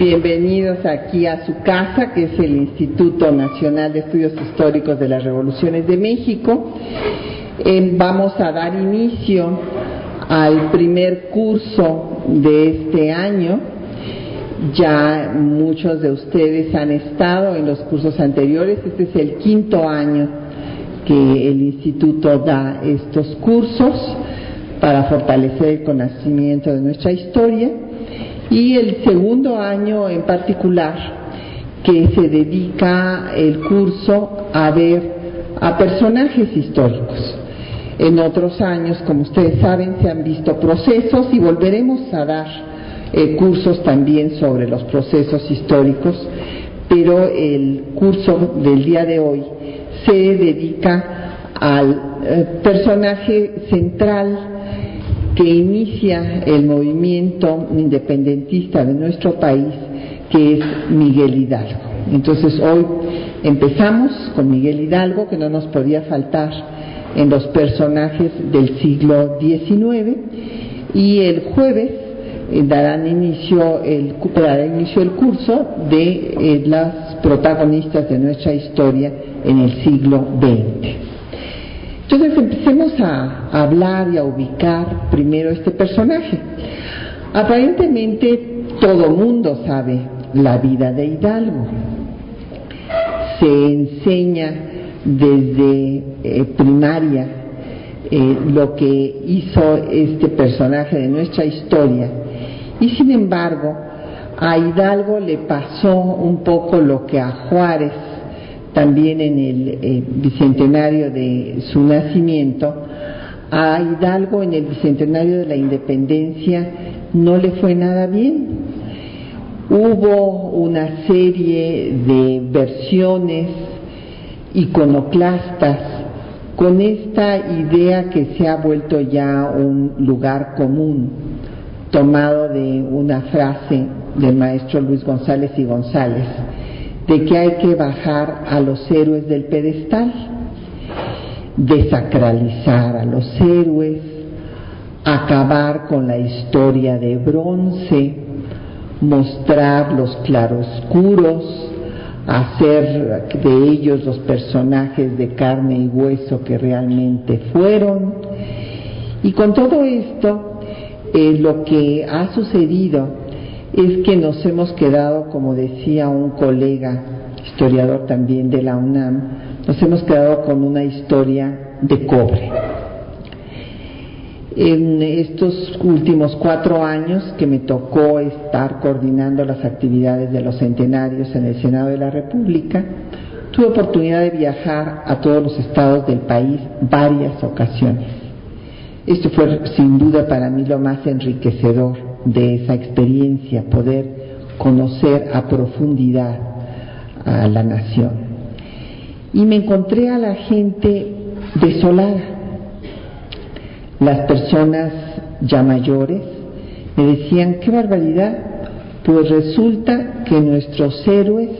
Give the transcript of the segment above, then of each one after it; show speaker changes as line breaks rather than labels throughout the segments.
Bienvenidos aquí a su casa, que es el Instituto Nacional de Estudios Históricos de las Revoluciones de México. Eh, vamos a dar inicio al primer curso de este año. Ya muchos de ustedes han estado en los cursos anteriores. Este es el quinto año que el instituto da estos cursos para fortalecer el conocimiento de nuestra historia y el segundo año en particular que se dedica el curso a ver a personajes históricos. En otros años, como ustedes saben, se han visto procesos y volveremos a dar eh, cursos también sobre los procesos históricos, pero el curso del día de hoy se dedica al eh, personaje central que inicia el movimiento independentista de nuestro país, que es Miguel Hidalgo. Entonces hoy empezamos con Miguel Hidalgo, que no nos podía faltar en los personajes del siglo XIX, y el jueves eh, darán inicio el, dará inicio el curso de eh, las protagonistas de nuestra historia en el siglo XX. Entonces empecemos a hablar y a ubicar primero este personaje. Aparentemente todo mundo sabe la vida de Hidalgo. Se enseña desde eh, primaria eh, lo que hizo este personaje de nuestra historia. Y sin embargo, a Hidalgo le pasó un poco lo que a Juárez también en el eh, bicentenario de su nacimiento, a Hidalgo en el bicentenario de la independencia no le fue nada bien. Hubo una serie de versiones iconoclastas con esta idea que se ha vuelto ya un lugar común, tomado de una frase del maestro Luis González y González, de que hay que bajar a los héroes del pedestal, desacralizar a los héroes, acabar con la historia de bronce, mostrar los claroscuros, hacer de ellos los personajes de carne y hueso que realmente fueron. Y con todo esto, eh, lo que ha sucedido es que nos hemos quedado, como decía un colega, historiador también de la UNAM, nos hemos quedado con una historia de cobre. En estos últimos cuatro años que me tocó estar coordinando las actividades de los centenarios en el Senado de la República, tuve oportunidad de viajar a todos los estados del país varias ocasiones. Esto fue sin duda para mí lo más enriquecedor de esa experiencia, poder conocer a profundidad a la nación. Y me encontré a la gente desolada, las personas ya mayores me decían, qué barbaridad, pues resulta que nuestros héroes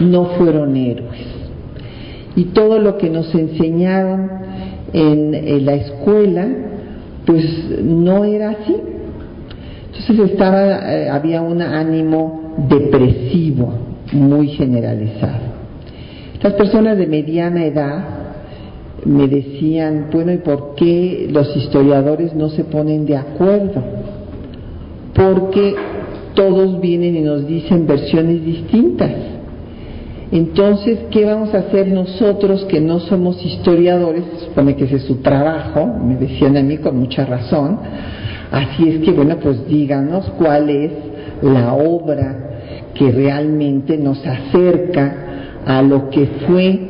no fueron héroes. Y todo lo que nos enseñaron en, la escuela, pues no era así. Entonces estaba, eh, había un ánimo depresivo muy generalizado. Las personas de mediana edad me decían, bueno, ¿y por qué los historiadores no se ponen de acuerdo? Porque todos vienen y nos dicen versiones distintas. Entonces, ¿qué vamos a hacer nosotros que no somos historiadores? Se supone que ese es su trabajo, me decían a mí con mucha razón Así es que, bueno, pues díganos cuál es la obra que realmente nos acerca a lo que fue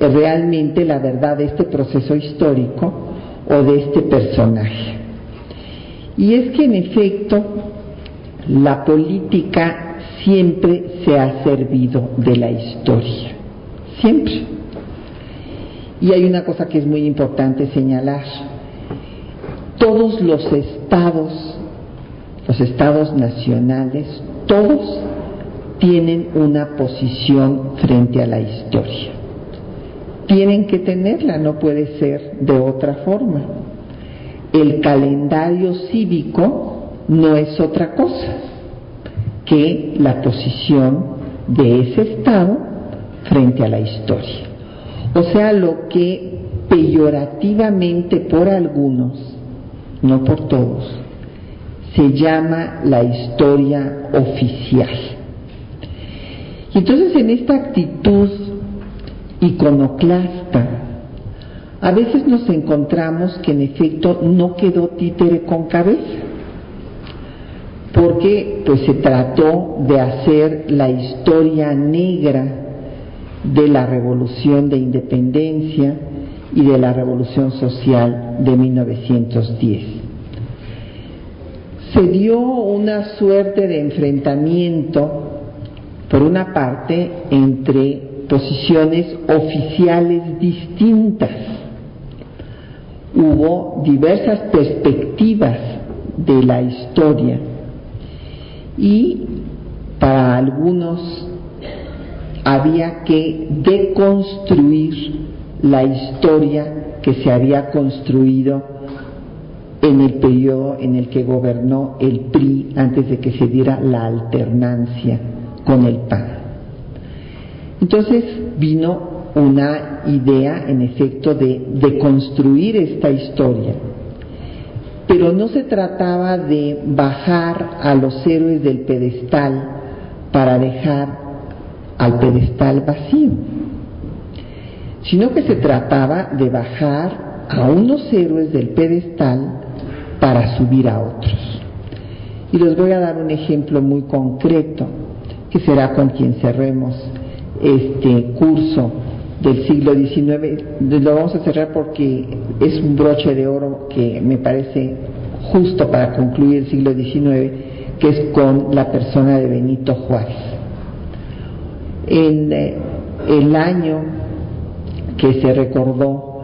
realmente la verdad de este proceso histórico o de este personaje. Y es que en efecto la política siempre se ha servido de la historia, siempre. Y hay una cosa que es muy importante señalar todos los estados, los estados nacionales, todos tienen una posición frente a la historia. Tienen que tenerla, no puede ser de otra forma. El calendario cívico no es otra cosa que la posición de ese Estado frente a la historia. O sea, lo que peyorativamente por algunos, no por todos, se llama la historia oficial. Y entonces en esta actitud iconoclasta, a veces nos encontramos que en efecto no quedó títere con cabeza, porque pues se trató de hacer la historia negra de la revolución de independencia y de la revolución social de 1910. Se dio una suerte de enfrentamiento, por una parte, entre posiciones oficiales distintas. Hubo diversas perspectivas de la historia y para algunos había que deconstruir la historia que se había construido en el periodo en el que gobernó el PRI antes de que se diera la alternancia con el PAN. Entonces vino una idea, en efecto, de, de construir esta historia, pero no se trataba de bajar a los héroes del pedestal para dejar al pedestal vacío, sino que se trataba de bajar a unos héroes del pedestal para subir a otros. Y les voy a dar un ejemplo muy concreto, que será con quien cerremos este curso del siglo XIX. Lo vamos a cerrar porque es un broche de oro que me parece justo para concluir el siglo XIX, que es con la persona de Benito Juárez en eh, el año que se recordó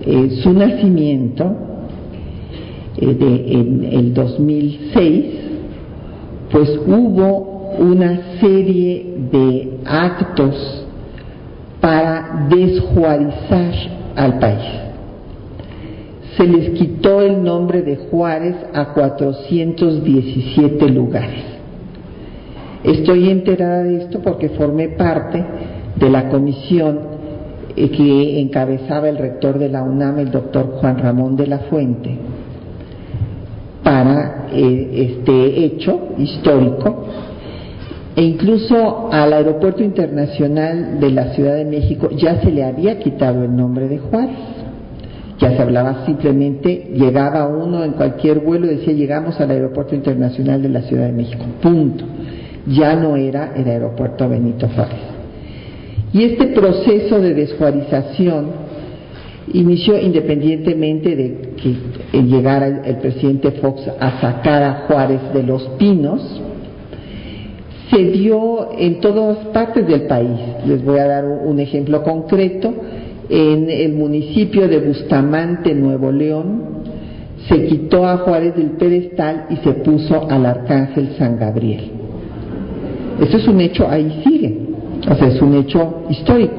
eh, su nacimiento, de, en el 2006, pues hubo una serie de actos para desjuarizar al país. Se les quitó el nombre de Juárez a 417 lugares Estoy enterada de esto porque formé parte de la comisión eh, que encabezaba el rector de la UNAM, el doctor Juan Ramón de la Fuente, para eh, este hecho histórico e incluso al aeropuerto internacional de la Ciudad de México ya se le había quitado el nombre de Juárez. Ya se hablaba simplemente, llegaba uno en cualquier vuelo y decía llegamos al aeropuerto internacional de la Ciudad de México, punto ya no era el aeropuerto Benito Juárez. Y este proceso de desjuarización inició independientemente de que llegara el, presidente Fox a sacar a Juárez de los pinos, se dio en todas partes del país. Les voy a dar un ejemplo concreto. En el municipio de Bustamante, Nuevo León, se quitó a Juárez del pedestal y se puso al arcángel San Gabriel. Eso es un hecho, ahí sigue. O sea, es un hecho histórico.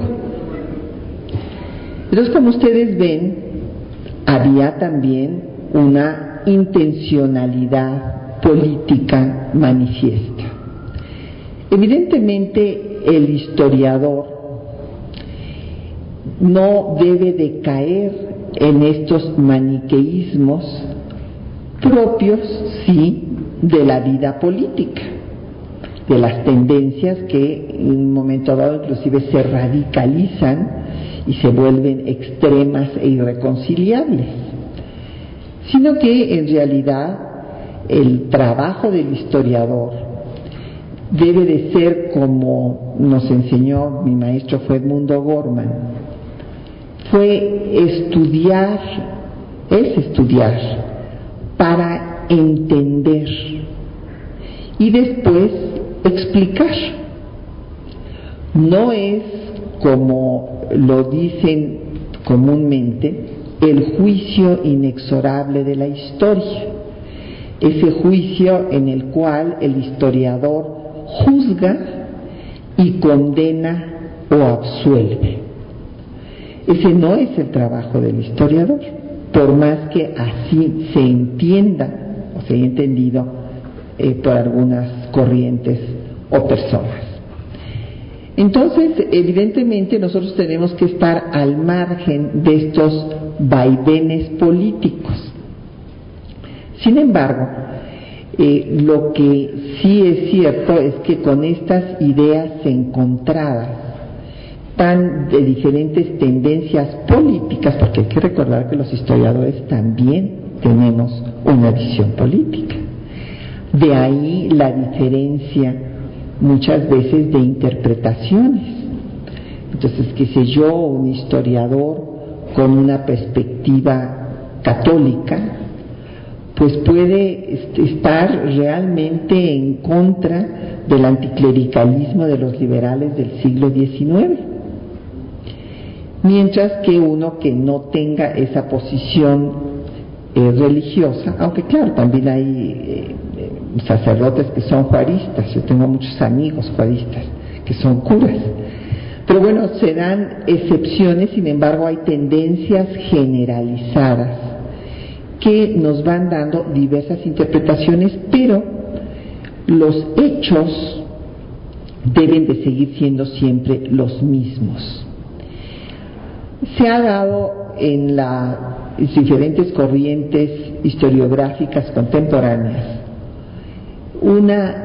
Entonces, como ustedes ven, había también una intencionalidad política manifiesta. Evidentemente, el historiador no debe de caer en estos maniqueísmos propios, sí, de la vida política de las tendencias que en un momento dado inclusive se radicalizan y se vuelven extremas e irreconciliables, sino que en realidad el trabajo del historiador debe de ser como nos enseñó mi maestro fue Edmundo Gorman, fue estudiar, es estudiar para entender y después explicar. No es, como lo dicen comúnmente, el juicio inexorable de la historia, ese juicio en el cual el historiador juzga y condena o absuelve. Ese no es el trabajo del historiador, por más que así se entienda o se haya entendido eh, por algunas corrientes o personas. Entonces, evidentemente nosotros tenemos que estar al margen de estos vaivenes políticos. Sin embargo, eh, lo que sí es cierto es que con estas ideas encontradas, tan de diferentes tendencias políticas, porque hay que recordar que los historiadores también tenemos una visión política. De ahí la diferencia muchas veces de interpretaciones. Entonces, qué sé yo, un historiador con una perspectiva católica, pues puede estar realmente en contra del anticlericalismo de los liberales del siglo XIX. Mientras que uno que no tenga esa posición eh, religiosa, aunque claro, también hay eh, sacerdotes que son juaristas, yo tengo muchos amigos juaristas que son curas, pero bueno, se dan excepciones, sin embargo hay tendencias generalizadas que nos van dando diversas interpretaciones, pero los hechos deben de seguir siendo siempre los mismos. Se ha dado en las diferentes corrientes historiográficas contemporáneas una,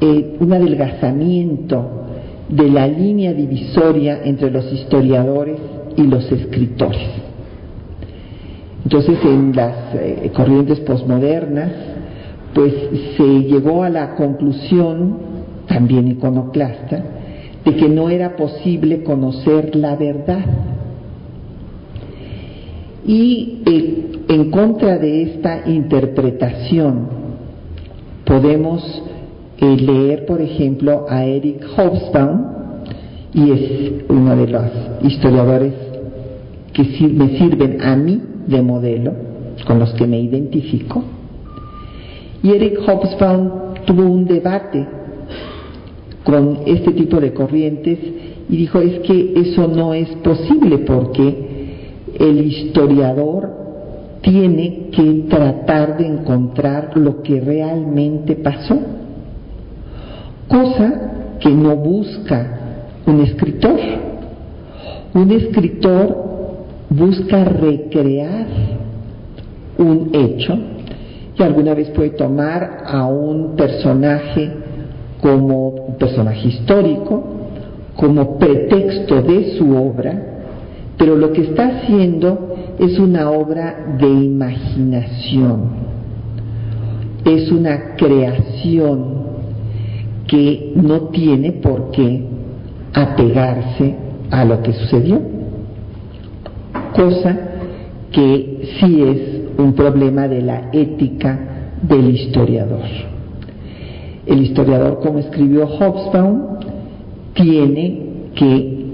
eh, un adelgazamiento de la línea divisoria entre los historiadores y los escritores. Entonces, en las eh, corrientes posmodernas, pues se llegó a la conclusión, también iconoclasta, de que no era posible conocer la verdad. Y eh, en contra de esta interpretación, podemos eh, leer, por ejemplo, a Eric Hobsbawm, y es uno de los historiadores que me sirven a mí de modelo, con los que me identifico. Y Eric Hobsbawm tuvo un debate con este tipo de corrientes y dijo es que eso no es posible porque el historiador tiene que tratar de encontrar lo que realmente pasó, cosa que no busca un escritor. Un escritor busca recrear un hecho y alguna vez puede tomar a un personaje como un personaje histórico, como pretexto de su obra, pero lo que está haciendo es una obra de imaginación, es una creación que no tiene por qué apegarse a lo que sucedió, cosa que sí es un problema de la ética del historiador. El historiador, como escribió Hobsbawm, tiene que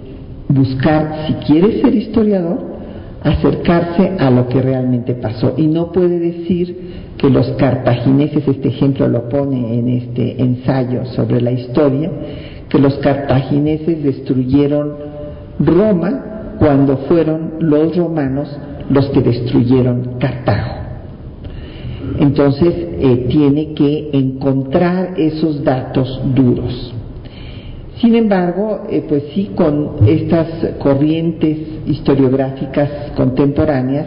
buscar, si quiere ser historiador, acercarse a lo que realmente pasó y no puede decir que los cartagineses, este ejemplo lo pone en este ensayo sobre la historia, que los cartagineses destruyeron Roma cuando fueron los romanos los que destruyeron Cartago. Entonces eh, tiene que encontrar esos datos duros. Sin embargo, eh, pues sí, con estas corrientes historiográficas contemporáneas,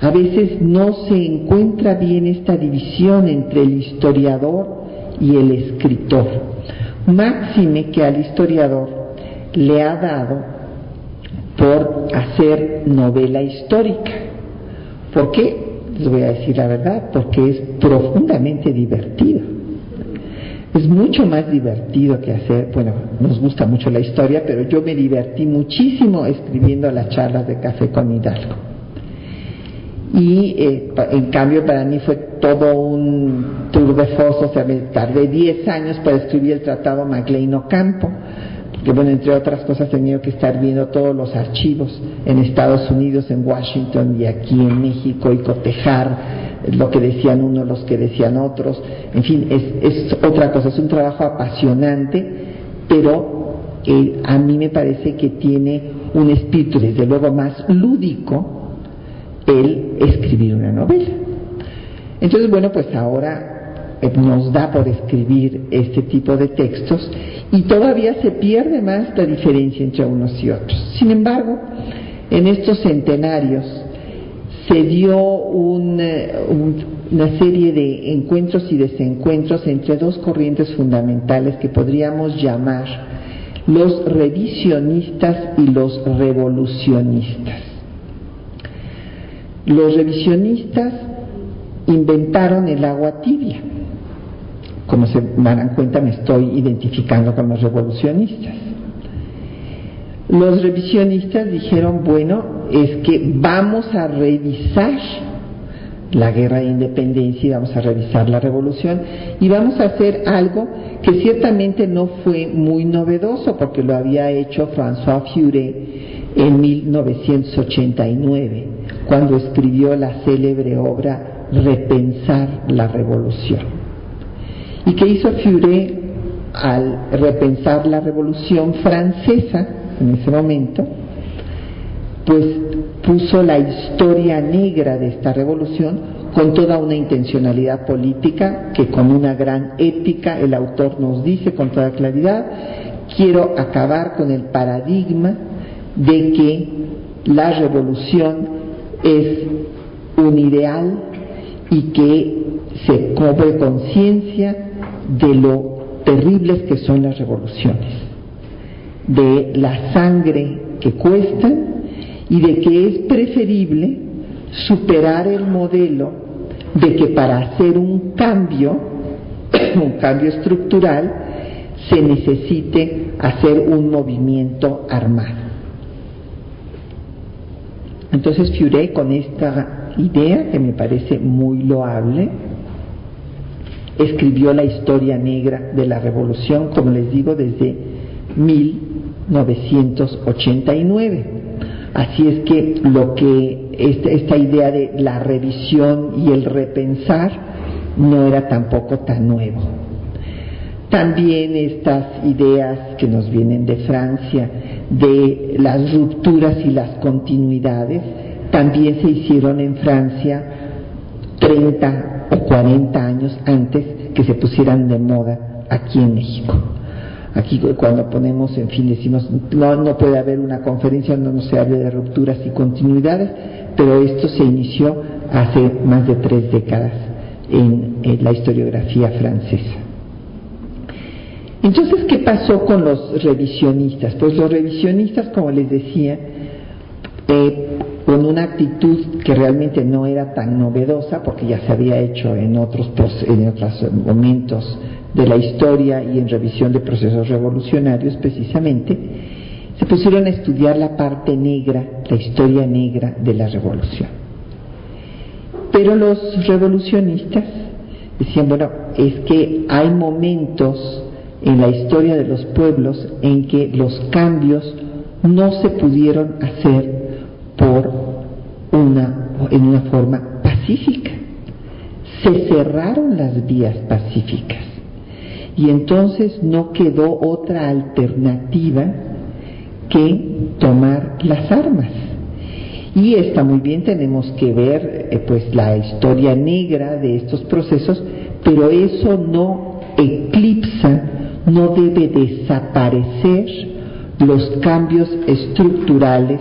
a veces no se encuentra bien esta división entre el historiador y el escritor. Máxime que al historiador le ha dado por hacer novela histórica. ¿Por qué? Les voy a decir la verdad, porque es profundamente divertido es mucho más divertido que hacer, bueno, nos gusta mucho la historia, pero yo me divertí muchísimo escribiendo las charlas de café con Hidalgo. Y eh, en cambio para mí fue todo un tour de foso, o sea, me tardé 10 años para escribir el tratado Maclean Ocampo, que bueno, entre otras cosas he tenido que estar viendo todos los archivos en Estados Unidos, en Washington y aquí en México y cotejar lo que decían unos, los que decían otros, en fin, es, otra cosa, es un trabajo apasionante, pero eh, a mí me parece que tiene un espíritu, desde luego, más lúdico el escribir una novela. Entonces, bueno, pues ahora nos da por escribir este tipo de textos y todavía se pierde más la diferencia entre unos y otros. Sin embargo, en estos centenarios se dio eh, una serie de encuentros y desencuentros entre dos corrientes fundamentales que podríamos llamar los revisionistas y los revolucionistas. Los revisionistas inventaron el agua tibia. Como se dan cuenta, me estoy identificando con los revolucionistas. Los revisionistas dijeron, bueno, es que vamos a revisar la guerra de independencia y vamos a revisar la revolución y vamos a hacer algo que ciertamente no fue muy novedoso porque lo había hecho François Furet en 1989 cuando escribió la célebre obra Repensar la revolución. ¿Y qué hizo Furet al repensar la revolución francesa en ese momento? Pues puso la historia negra de esta revolución con toda una intencionalidad política que con una gran ética el autor nos dice con toda claridad, quiero acabar con el paradigma de que la revolución es un ideal y que se cobre conciencia de lo terribles que son las revoluciones, de la sangre que cuestan y de que es preferible superar el modelo de que para hacer un cambio, un cambio estructural, se necesite hacer un movimiento armado. Entonces Furet con esta idea, que me parece muy loable, escribió la historia negra de la revolución, como les digo, desde 1989. Así es que lo que esta, idea de la revisión y el repensar no era tampoco tan nuevo. También estas ideas que nos vienen de Francia de las rupturas y las continuidades también se hicieron en Francia 30 o 40 años antes que se pusieran de moda aquí en México. Aquí cuando ponemos, en fin, decimos, no, puede haber una conferencia donde no se hable de rupturas y continuidades, pero esto se inició hace más de tres décadas en, la historiografía francesa. Entonces, ¿qué pasó con los revisionistas? Pues los revisionistas, como les decía, eh, con una actitud que realmente no era tan novedosa, porque ya se había hecho en otros, en otros momentos de la historia y en revisión de procesos revolucionarios precisamente, se pusieron a estudiar la parte negra, la historia negra de la revolución. Pero los revolucionistas decían, bueno, es que hay momentos en la historia de los pueblos en que los cambios no se pudieron hacer por una, en una forma pacífica. Se cerraron las vías pacíficas y entonces no quedó otra alternativa que tomar las armas. Y está muy bien, tenemos que ver eh, pues la historia negra de estos procesos, pero eso no eclipsa, no debe desaparecer los cambios estructurales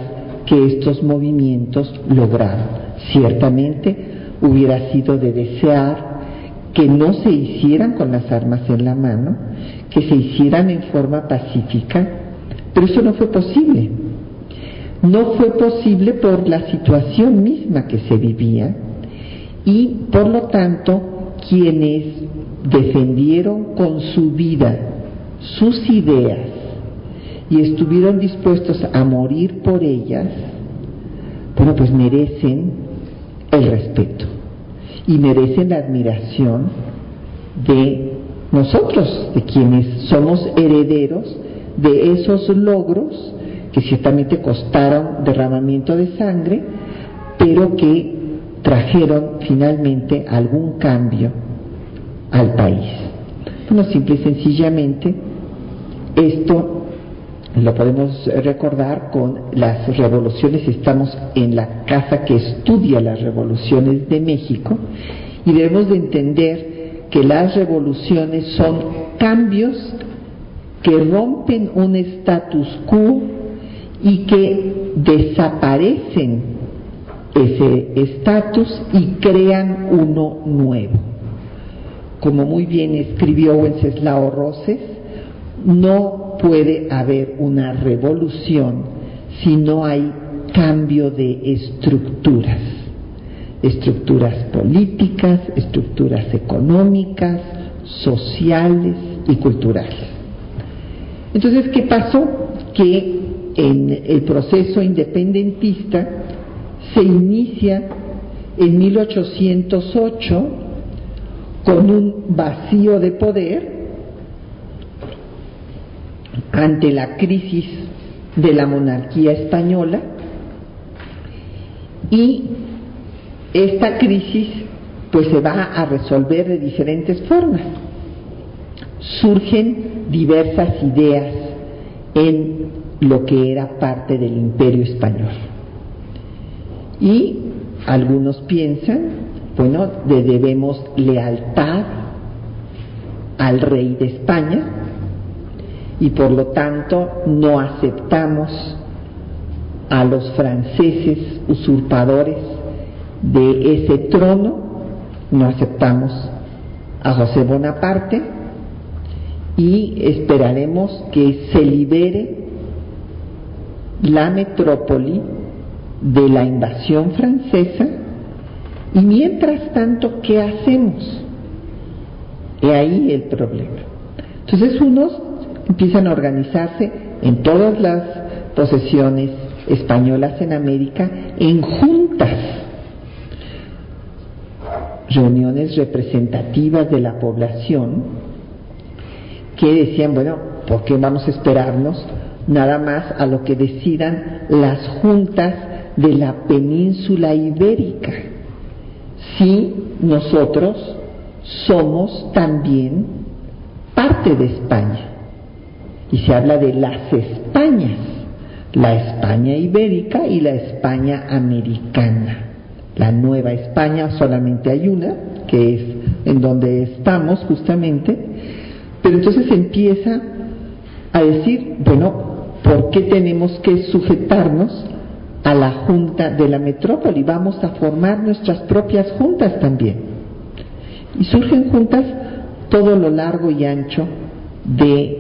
que estos movimientos lograron. Ciertamente hubiera sido de desear que no se hicieran con las armas en la mano, que se hicieran en forma pacífica, pero eso no fue posible. No fue posible por la situación misma que se vivía y por lo tanto quienes defendieron con su vida sus ideas y estuvieron dispuestos a morir por ellas, bueno, pues merecen el respeto y merecen la admiración de nosotros, de quienes somos herederos de esos logros que ciertamente costaron derramamiento de sangre, pero que trajeron finalmente algún cambio al país. Bueno, simple y sencillamente, esto lo podemos recordar con las revoluciones, estamos en la casa que estudia las revoluciones de México y debemos de entender que las revoluciones son cambios que rompen un status quo y que desaparecen ese estatus y crean uno nuevo. Como muy bien escribió Wenceslao Roses, no puede haber una revolución si no hay cambio de estructuras, estructuras políticas, estructuras económicas, sociales y culturales. Entonces, ¿qué pasó? Que en el proceso independentista se inicia en 1808 con un vacío de poder ante la crisis de la monarquía española y esta crisis pues se va a resolver de diferentes formas. Surgen diversas ideas en lo que era parte del imperio español. Y algunos piensan, bueno, le debemos lealtad al rey de España y por lo tanto no aceptamos a los franceses usurpadores de ese trono, no aceptamos a José Bonaparte y esperaremos que se libere la metrópoli de la invasión francesa y mientras tanto, ¿qué hacemos? He ahí el problema. Entonces unos empiezan a organizarse en todas las posesiones españolas en América en juntas, reuniones representativas de la población que decían, bueno, ¿por qué vamos a esperarnos nada más a lo que decidan las juntas de la península ibérica? Si nosotros somos también parte de España. Y se habla de las Españas la España ibérica y la España americana. La Nueva España solamente hay una, que es en donde estamos justamente, pero entonces empieza a decir, bueno, ¿por qué tenemos que sujetarnos a la junta de la metrópoli? Vamos a formar nuestras propias juntas también. Y surgen juntas todo lo largo y ancho de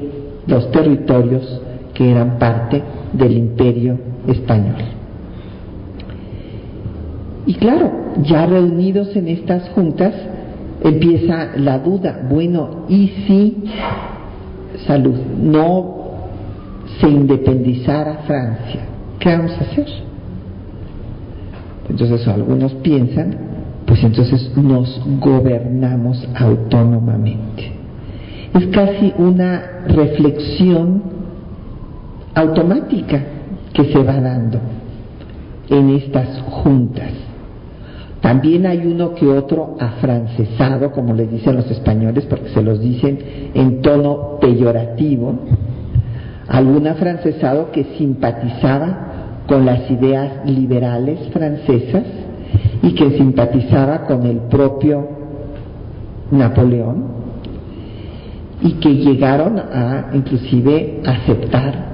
los territorios que eran parte del imperio español. Y claro, ya reunidos en estas juntas, empieza la duda, bueno, ¿y si salud no se independizara Francia? ¿Qué vamos a hacer? Entonces algunos piensan, pues entonces nos gobernamos autónomamente. Es casi una reflexión automática que se va dando en estas juntas. También hay uno que otro afrancesado, como les dicen los españoles, porque se los dicen en tono peyorativo, algún afrancesado que simpatizaba con las ideas liberales francesas y que simpatizaba con el propio Napoleón y que llegaron a inclusive aceptar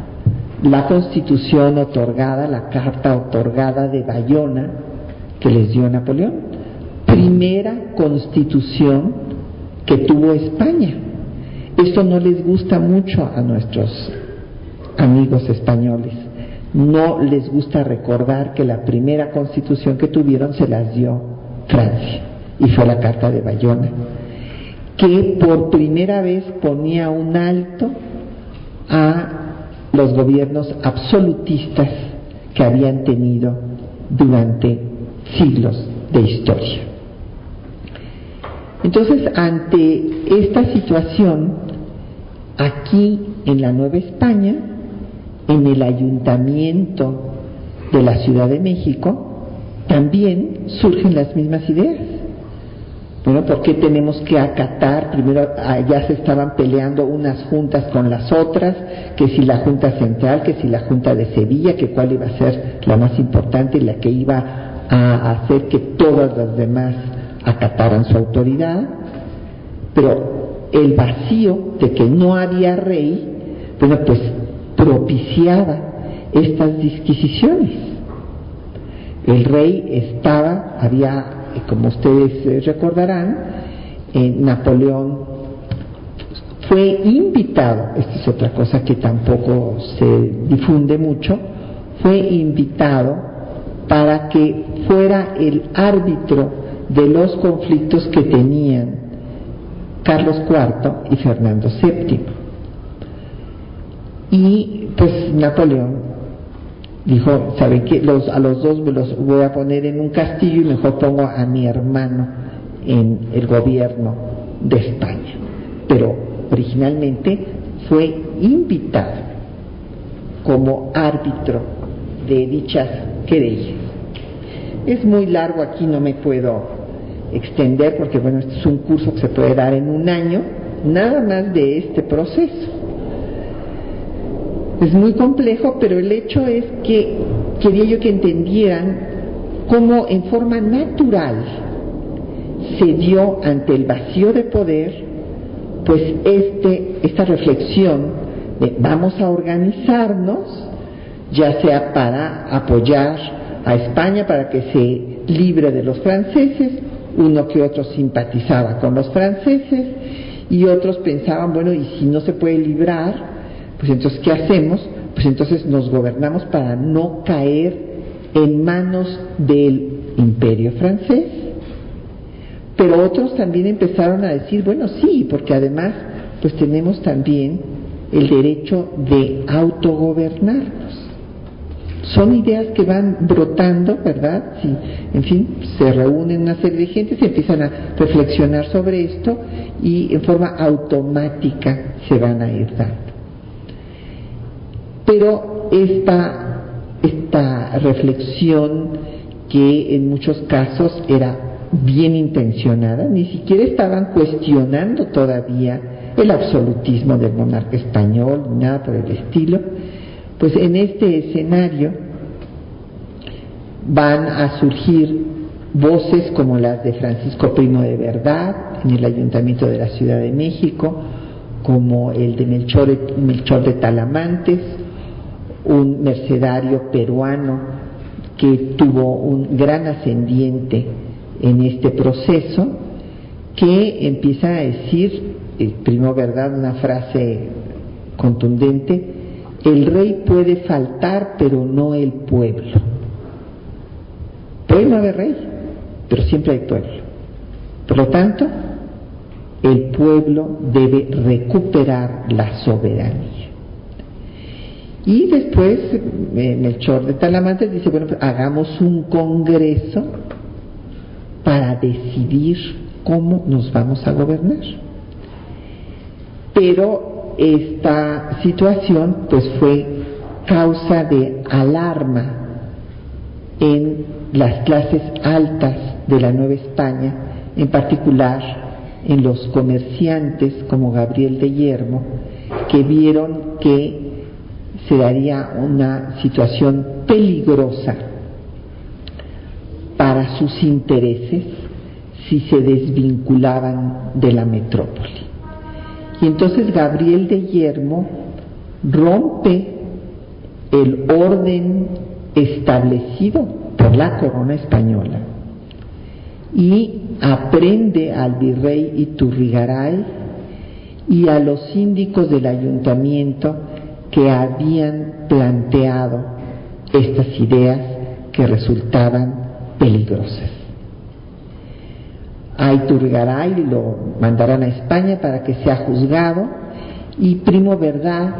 la constitución otorgada, la carta otorgada de Bayona que les dio Napoleón. Primera constitución que tuvo España. Esto no les gusta mucho a nuestros amigos españoles. No les gusta recordar que la primera constitución que tuvieron se las dio Francia y fue la Carta de Bayona, que por primera vez ponía un alto a los gobiernos absolutistas que habían tenido durante siglos de historia. Entonces, ante esta situación, aquí en la Nueva España, en el ayuntamiento de la Ciudad de México, también surgen las mismas ideas. Bueno, ¿por qué tenemos que acatar? Primero ah, ya se estaban peleando unas juntas con las otras, que si la Junta Central, que si la Junta de Sevilla, que cuál iba a ser la más importante y la que iba a hacer que todas las demás acataran su autoridad. Pero el vacío de que no había rey, bueno, pues propiciaba estas disquisiciones. El rey estaba, había, como ustedes eh, recordarán, en Napoleón fue invitado, esta es otra cosa que tampoco se difunde mucho, fue invitado para que fuera el árbitro de los conflictos que tenían Carlos IV y Fernando VII. Y pues Napoleón dijo, ¿saben qué? Los, a los dos me los voy a poner en un castillo y mejor pongo a mi hermano en el gobierno de España. Pero originalmente fue invitado como árbitro de dichas querellas. Es muy largo, aquí no me puedo extender porque bueno, este es un curso que se puede dar en un año, nada más de este proceso. Es muy complejo, pero el hecho es que quería yo que entendieran cómo en forma natural se dio ante el vacío de poder pues este, esta reflexión de vamos a organizarnos, ya sea para apoyar a España para que se libre de los franceses, uno que otro simpatizaba con los franceses y otros pensaban, bueno, y si no se puede librar, pues entonces, ¿qué hacemos? Pues entonces nos gobernamos para no caer en manos del imperio francés pero otros también empezaron a decir, bueno, sí, porque además pues tenemos también el derecho de autogobernarnos. Son ideas que van brotando, ¿verdad? Sí, en fin, se reúnen una serie de gente, se empiezan a reflexionar sobre esto y en forma automática se van a ir dando. Pero esta, esta reflexión que en muchos casos era bien intencionada, ni siquiera estaban cuestionando todavía el absolutismo del monarca español, nada por el estilo, pues en este escenario van a surgir voces como las de Francisco Primo de Verdad en el Ayuntamiento de la Ciudad de México, como el de Melchor, Melchor de Talamantes, un mercedario peruano que tuvo un gran ascendiente en este proceso que empieza a decir, eh, primo verdad, una frase contundente, el rey puede faltar pero no el pueblo. Puede no haber rey, pero siempre hay pueblo. Por lo tanto, el pueblo debe recuperar la soberanía. Y después eh, Melchor de Talamantes dice, bueno, pues hagamos un congreso para decidir cómo nos vamos a gobernar. Pero esta situación pues fue causa de alarma en las clases altas de la Nueva España, en particular en los comerciantes como Gabriel de Yermo, que vieron que se daría una situación peligrosa para sus intereses si se desvinculaban de la metrópoli. Y entonces Gabriel de Yermo rompe el orden establecido por la corona española y aprende al virrey Iturrigaray y a los síndicos del ayuntamiento que habían planteado estas ideas que resultaban peligrosas. A Iturgaray lo mandarán a España para que sea juzgado y Primo Verdad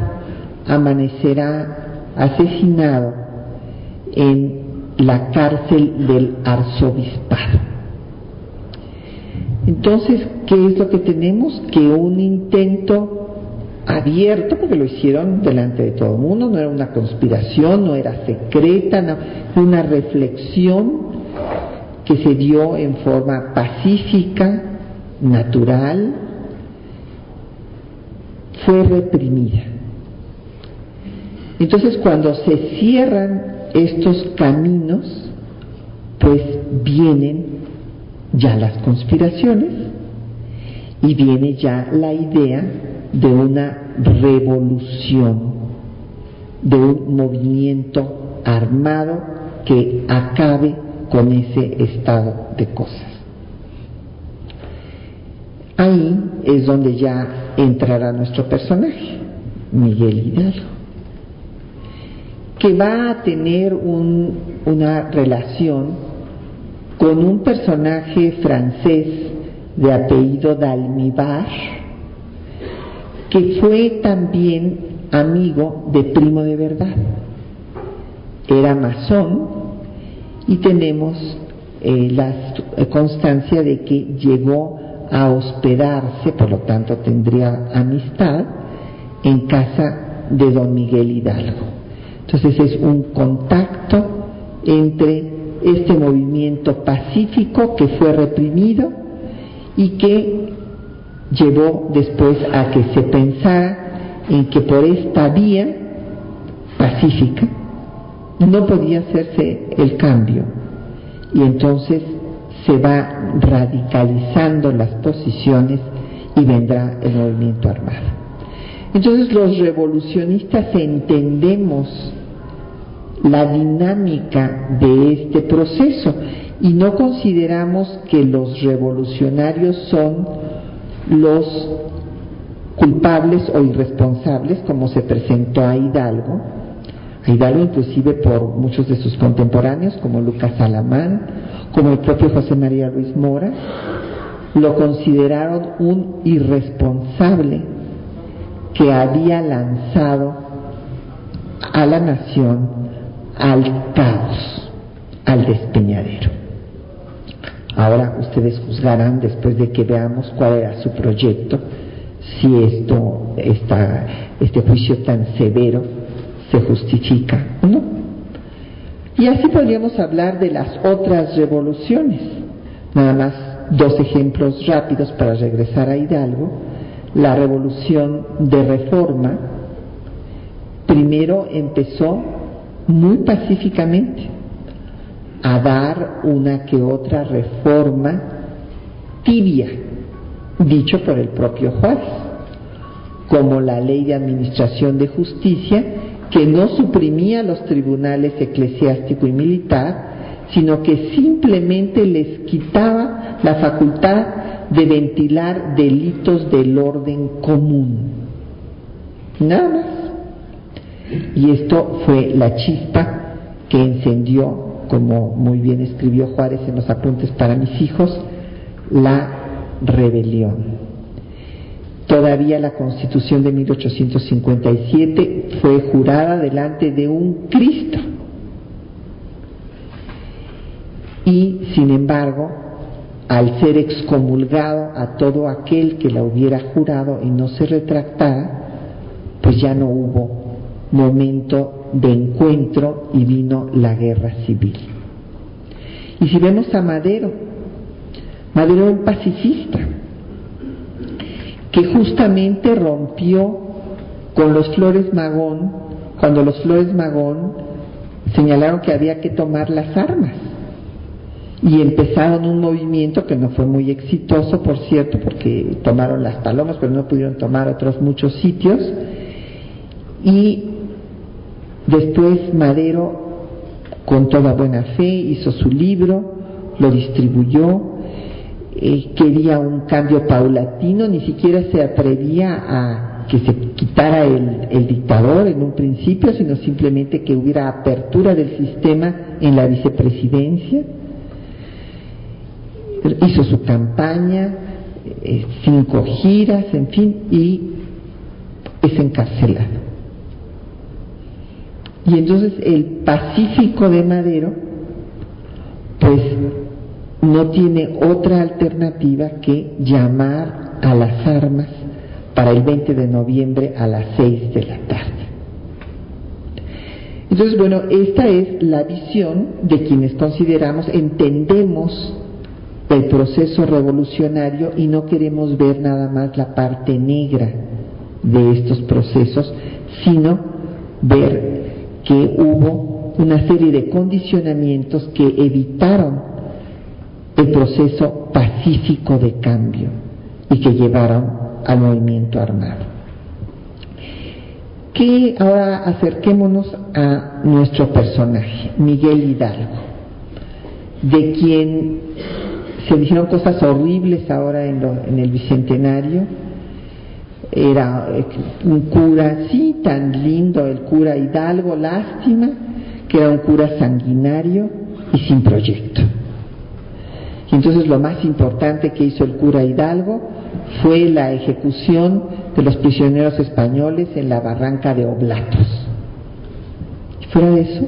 amanecerá asesinado en la cárcel del arzobispado. Entonces, ¿qué es lo que tenemos? Que un intento abierto, porque lo hicieron delante de todo el mundo, no era una conspiración, no era secreta, una reflexión que se dio en forma pacífica, natural, fue reprimida. Entonces cuando se cierran estos caminos, pues vienen ya las conspiraciones y viene ya la idea de una revolución, de un movimiento armado que acabe con ese estado de cosas. Ahí es donde ya entrará nuestro personaje, Miguel Hidalgo, que va a tener una relación con un personaje francés de apellido Dalmibar, que fue también amigo de Primo de Verdad. Era masón y tenemos eh, la constancia de que llegó a hospedarse, por lo tanto tendría amistad, en casa de don Miguel Hidalgo. Entonces es un contacto entre este movimiento pacífico que fue reprimido y que llevó después a que se pensara en que por esta vía pacífica no podía hacerse el cambio y entonces se va radicalizando las posiciones y vendrá el movimiento armado. Entonces los revolucionistas entendemos la dinámica de este proceso y no consideramos que los revolucionarios son los culpables o irresponsables como se presentó a Hidalgo, a Hidalgo inclusive por muchos de sus contemporáneos como Lucas Alamán, como el propio José María Luis Mora, lo consideraron un irresponsable que había lanzado a la nación al caos, al despeñadero. Ahora ustedes juzgarán después de que veamos cuál era su proyecto, si esto, este juicio tan severo se justifica o no. Y así podríamos hablar de las otras revoluciones. Nada más dos ejemplos rápidos para regresar a Hidalgo. La revolución de reforma primero empezó muy pacíficamente a dar una que otra reforma tibia, dicho por el propio Juárez, como la ley de administración de justicia que no suprimía los tribunales eclesiástico y militar, sino que simplemente les quitaba la facultad de ventilar delitos del orden común. Nada más. Y esto fue la chispa que encendió, como muy bien escribió Juárez en los apuntes para mis hijos, la rebelión. Todavía la Constitución de 1857 fue jurada delante de un Cristo. Y, sin embargo, al ser excomulgado a todo aquel que la hubiera jurado y no se retractara, pues ya no hubo momento de encuentro y vino la guerra civil. Y si vemos a Madero, Madero era un pacifista, que justamente rompió con los Flores Magón, cuando los Flores Magón señalaron que había que tomar las armas. Y empezaron un movimiento que no fue muy exitoso, por cierto, porque tomaron las palomas, pero no pudieron tomar otros muchos sitios. Y después Madero, con toda buena fe, hizo su libro, lo distribuyó, eh, quería un cambio paulatino, ni siquiera se atrevía a que se quitara el, dictador en un principio, sino simplemente que hubiera apertura del sistema en la vicepresidencia. Hizo su campaña, eh, cinco giras, en fin, y es encarcelado. Y entonces el Pacífico de Madero, pues no tiene otra alternativa que llamar a las armas para el 20 de noviembre a las 6 de la tarde. Entonces, bueno, esta es la visión de quienes consideramos, entendemos el proceso revolucionario y no queremos ver nada más la parte negra de estos procesos, sino ver que hubo una serie de condicionamientos que evitaron el proceso pacífico de cambio y que llevaron al movimiento armado. Que ahora acerquémonos a nuestro personaje, Miguel Hidalgo, de quien se dijeron cosas horribles ahora en, en el Bicentenario. Era eh, un cura, sí, tan lindo el cura Hidalgo, lástima, que era un cura sanguinario y sin proyecto. Y entonces lo más importante que hizo el cura Hidalgo fue la ejecución de los prisioneros españoles en la barranca de Oblatos. fuera de eso,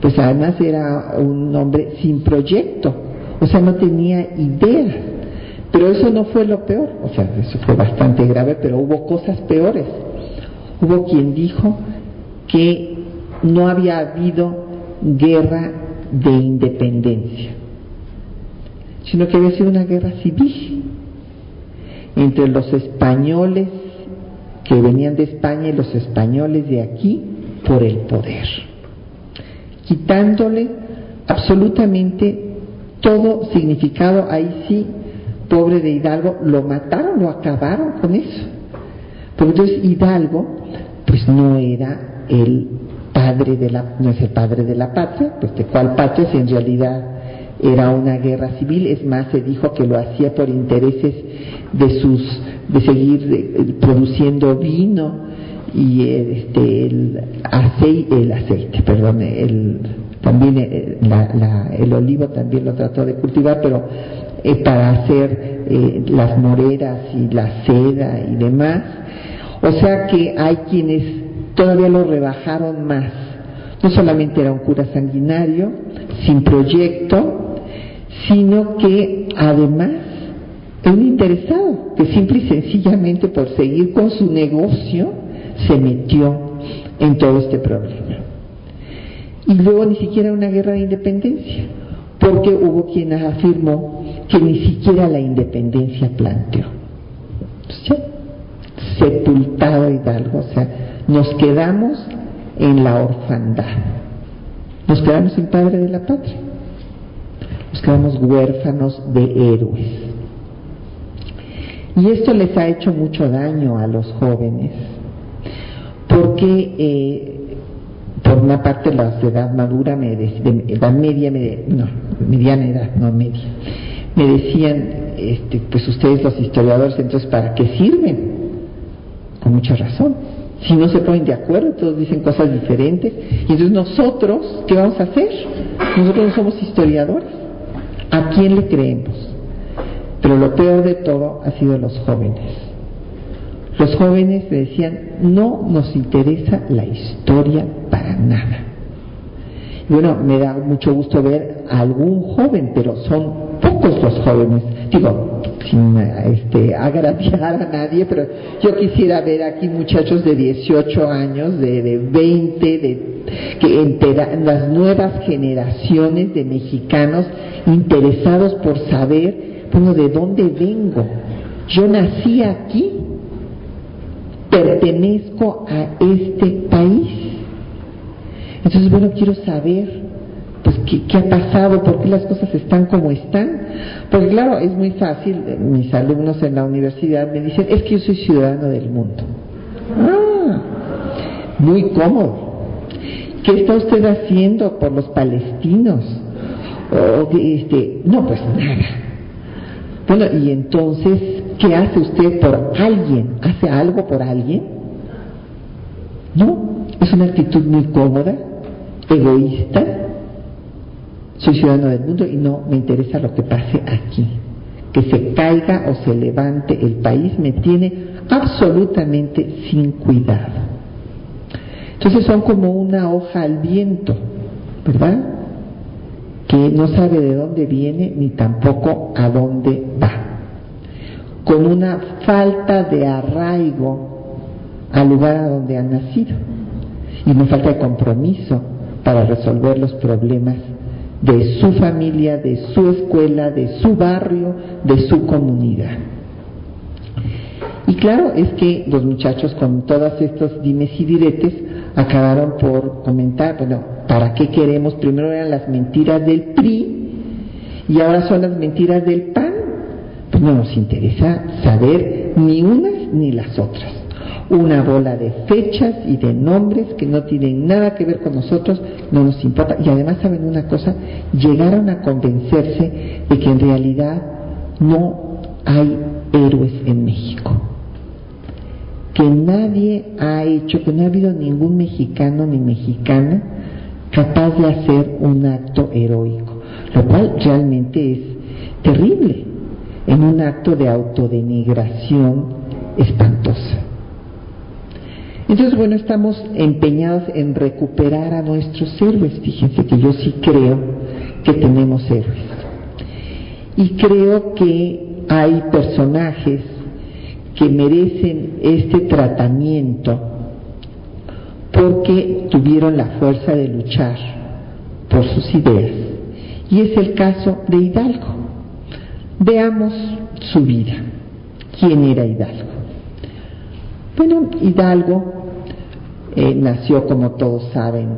pues además era un hombre sin proyecto, o sea, no tenía idea. Pero eso no fue lo peor, o sea, eso fue bastante grave, pero hubo cosas peores. Hubo quien dijo que no había habido guerra de independencia, sino que había sido una guerra civil entre los españoles que venían de España y los españoles de aquí por el poder, quitándole absolutamente todo significado, ahí sí, pobre de Hidalgo, lo mataron, lo acabaron con eso. Porque entonces Hidalgo, pues no era el padre de la, no es el padre de la patria, pues de cuál patria si en realidad era una guerra civil, es más, se dijo que lo hacía por intereses de sus, de seguir eh, produciendo vino y este, el aceite, el aceite, perdón, el, también eh, el olivo también lo trató de cultivar, pero eh, para hacer las moreras y la seda y demás. O sea que hay quienes todavía lo rebajaron más. No solamente era un cura sanguinario, sin proyecto, sino que además un interesado que simple y sencillamente por seguir con su negocio se metió en todo este problema. Y luego ni siquiera una guerra de independencia, porque hubo quien afirmó que ni siquiera la independencia planteó. sepultado Hidalgo, o sea, nos quedamos en la orfandad, nos quedamos sin padre de la patria, nos quedamos huérfanos de héroes. Y esto les ha hecho mucho daño a los jóvenes, porque eh, por una parte las de edad madura, me de, edad media, me no, mediana edad, no media, me decían, este, pues ustedes los historiadores, entonces, ¿para qué sirven? Con mucha razón. Si no se ponen de acuerdo, todos dicen cosas diferentes. Y entonces nosotros, ¿qué vamos a hacer? Nosotros no somos historiadores. ¿A quién le creemos? Pero lo peor de todo ha sido los jóvenes. Los jóvenes decían, no nos interesa la historia para nada. bueno, me da mucho gusto ver a algún joven, pero son pocos los jóvenes. Digo, sin este, agraviar a nadie, pero yo quisiera ver aquí muchachos de 18 años, de, de 20, de, que enteran las nuevas generaciones de mexicanos interesados por saber, bueno, de dónde vengo. Yo nací aquí, pertenezco a este país. Entonces, bueno, quiero saber pues ¿qué, ha pasado, por qué las cosas están como están. Porque claro, es muy fácil, mis alumnos en la universidad me dicen, es que yo soy ciudadano del mundo. Ah, muy cómodo. ¿Qué está usted haciendo por los palestinos? O, este, no, pues nada. Bueno, y entonces, ¿qué hace usted por alguien? ¿Hace algo por alguien? No, es una actitud muy cómoda, egoísta, soy ciudadano del mundo y no me interesa lo que pase aquí. Que se caiga o se levante el país me tiene absolutamente sin cuidado. Entonces son como una hoja al viento, ¿verdad? Que no sabe de dónde viene ni tampoco a dónde va. Con una falta de arraigo al lugar a donde han nacido y una falta de compromiso para resolver los problemas de su familia, de su escuela, de su barrio, de su comunidad. Y claro, es que los muchachos con todas estos dimes y diretes acabaron por comentar, bueno, ¿para qué queremos? Primero eran las mentiras del PRI y ahora son las mentiras del PAN. pues no nos interesa saber ni unas ni las otras. Una bola de fechas y de nombres que no tienen nada que ver con nosotros, no nos importa. Y además, ¿saben una cosa? Llegaron a convencerse de que en realidad no hay héroes en México. Que nadie ha hecho, que no ha habido ningún mexicano ni mexicana capaz de hacer un acto heroico, lo cual realmente es terrible, en un acto de autodenigración espantosa. Entonces, bueno, estamos empeñados en recuperar a nuestros héroes. Fíjense que yo sí creo que tenemos héroes. Y creo que hay personajes que merecen este tratamiento porque tuvieron la fuerza de luchar por sus ideas. Y es el caso de Hidalgo. Veamos su vida. ¿Quién era Hidalgo? Bueno, Hidalgo eh, nació, como todos saben,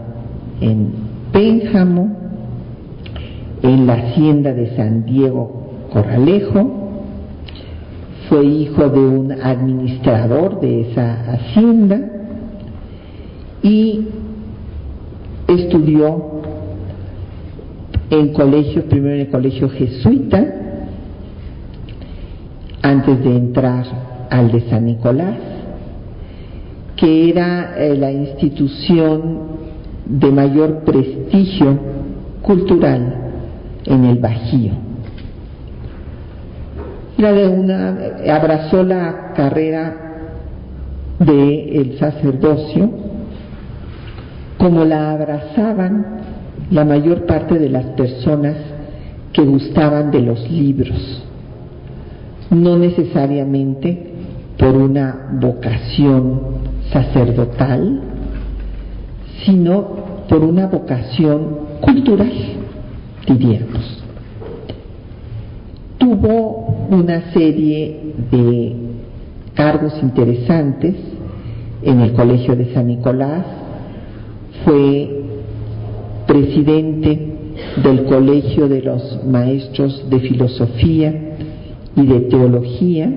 en Pénjamo, en la hacienda de San Diego Corralejo, fue hijo de un administrador de esa hacienda y estudió en colegio, primero en el colegio jesuita, antes de entrar al de San Nicolás, que era eh, la institución de mayor prestigio cultural en el Bajío. De abrazó la carrera del sacerdocio como la abrazaban la mayor parte de las personas que gustaban de los libros, no necesariamente por una vocación sacerdotal, sino por una vocación cultural, diríamos. Tuvo una serie de cargos interesantes en el Colegio de San Nicolás, fue presidente del Colegio de los Maestros de Filosofía y de Teología.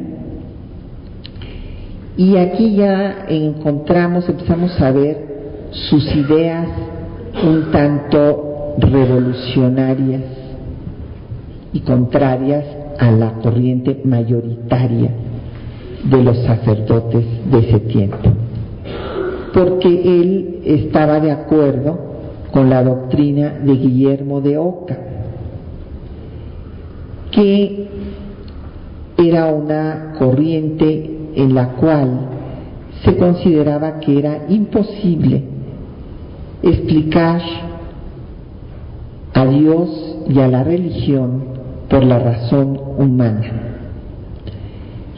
Y aquí ya encontramos, empezamos a ver sus ideas un tanto revolucionarias y contrarias a la corriente mayoritaria de los sacerdotes de ese tiempo. Porque él estaba de acuerdo con la doctrina de Guillermo de Oca, que era una corriente en la cual se consideraba que era imposible explicar a Dios y a la religión por la razón humana.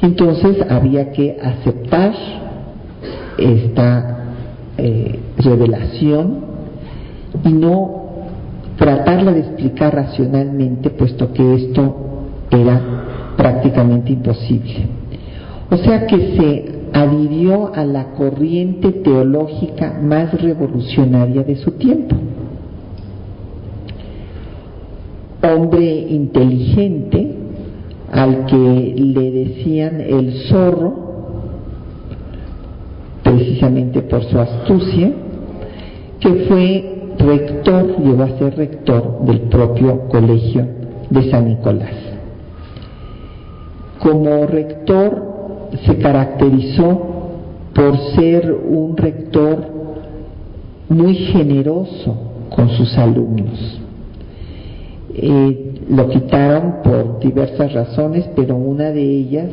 Entonces había que aceptar esta eh, revelación y no tratarla de explicar racionalmente, puesto que esto era prácticamente imposible. O sea que se adhirió a la corriente teológica más revolucionaria de su tiempo. Hombre inteligente al que le decían el zorro, precisamente por su astucia, que fue rector, llegó a ser rector del propio colegio de San Nicolás. Como rector se caracterizó por ser un rector muy generoso con sus alumnos. Eh, lo quitaron por diversas razones, pero una de ellas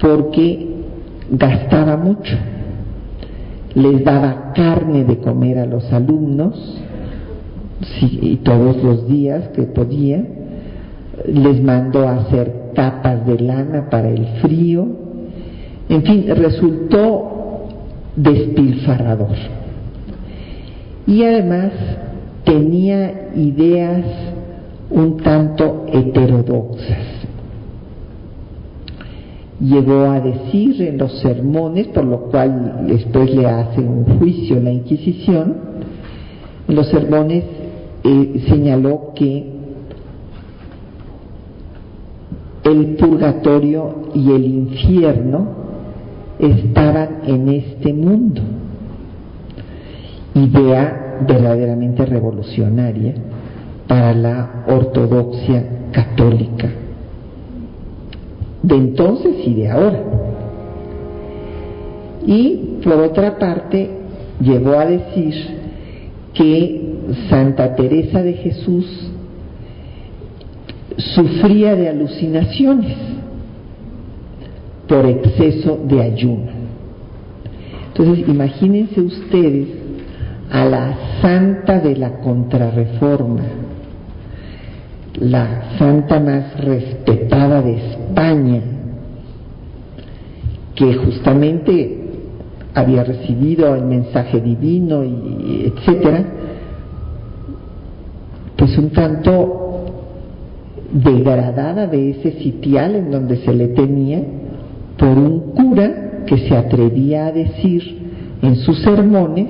porque gastaba mucho. Les daba carne de comer a los alumnos, y todos los días que podía, les mandó a hacer capas de lana para el frío, en fin, resultó despilfarrador. Y además tenía ideas un tanto heterodoxas llegó a decir en los sermones, por lo cual después le hace un juicio la Inquisición, en los sermones eh, señaló que el purgatorio y el infierno estaban en este mundo. Idea verdaderamente revolucionaria para la ortodoxia católica de entonces y de ahora. Y por otra parte, llegó a decir que Santa Teresa de Jesús sufría de alucinaciones por exceso de ayuno. Entonces, imagínense ustedes a la santa de la contrarreforma, la santa más respetada de España, que justamente había recibido el mensaje divino y etcétera, pues un tanto degradada de ese sitial en donde se le tenía por un cura que se atrevía a decir en sus sermones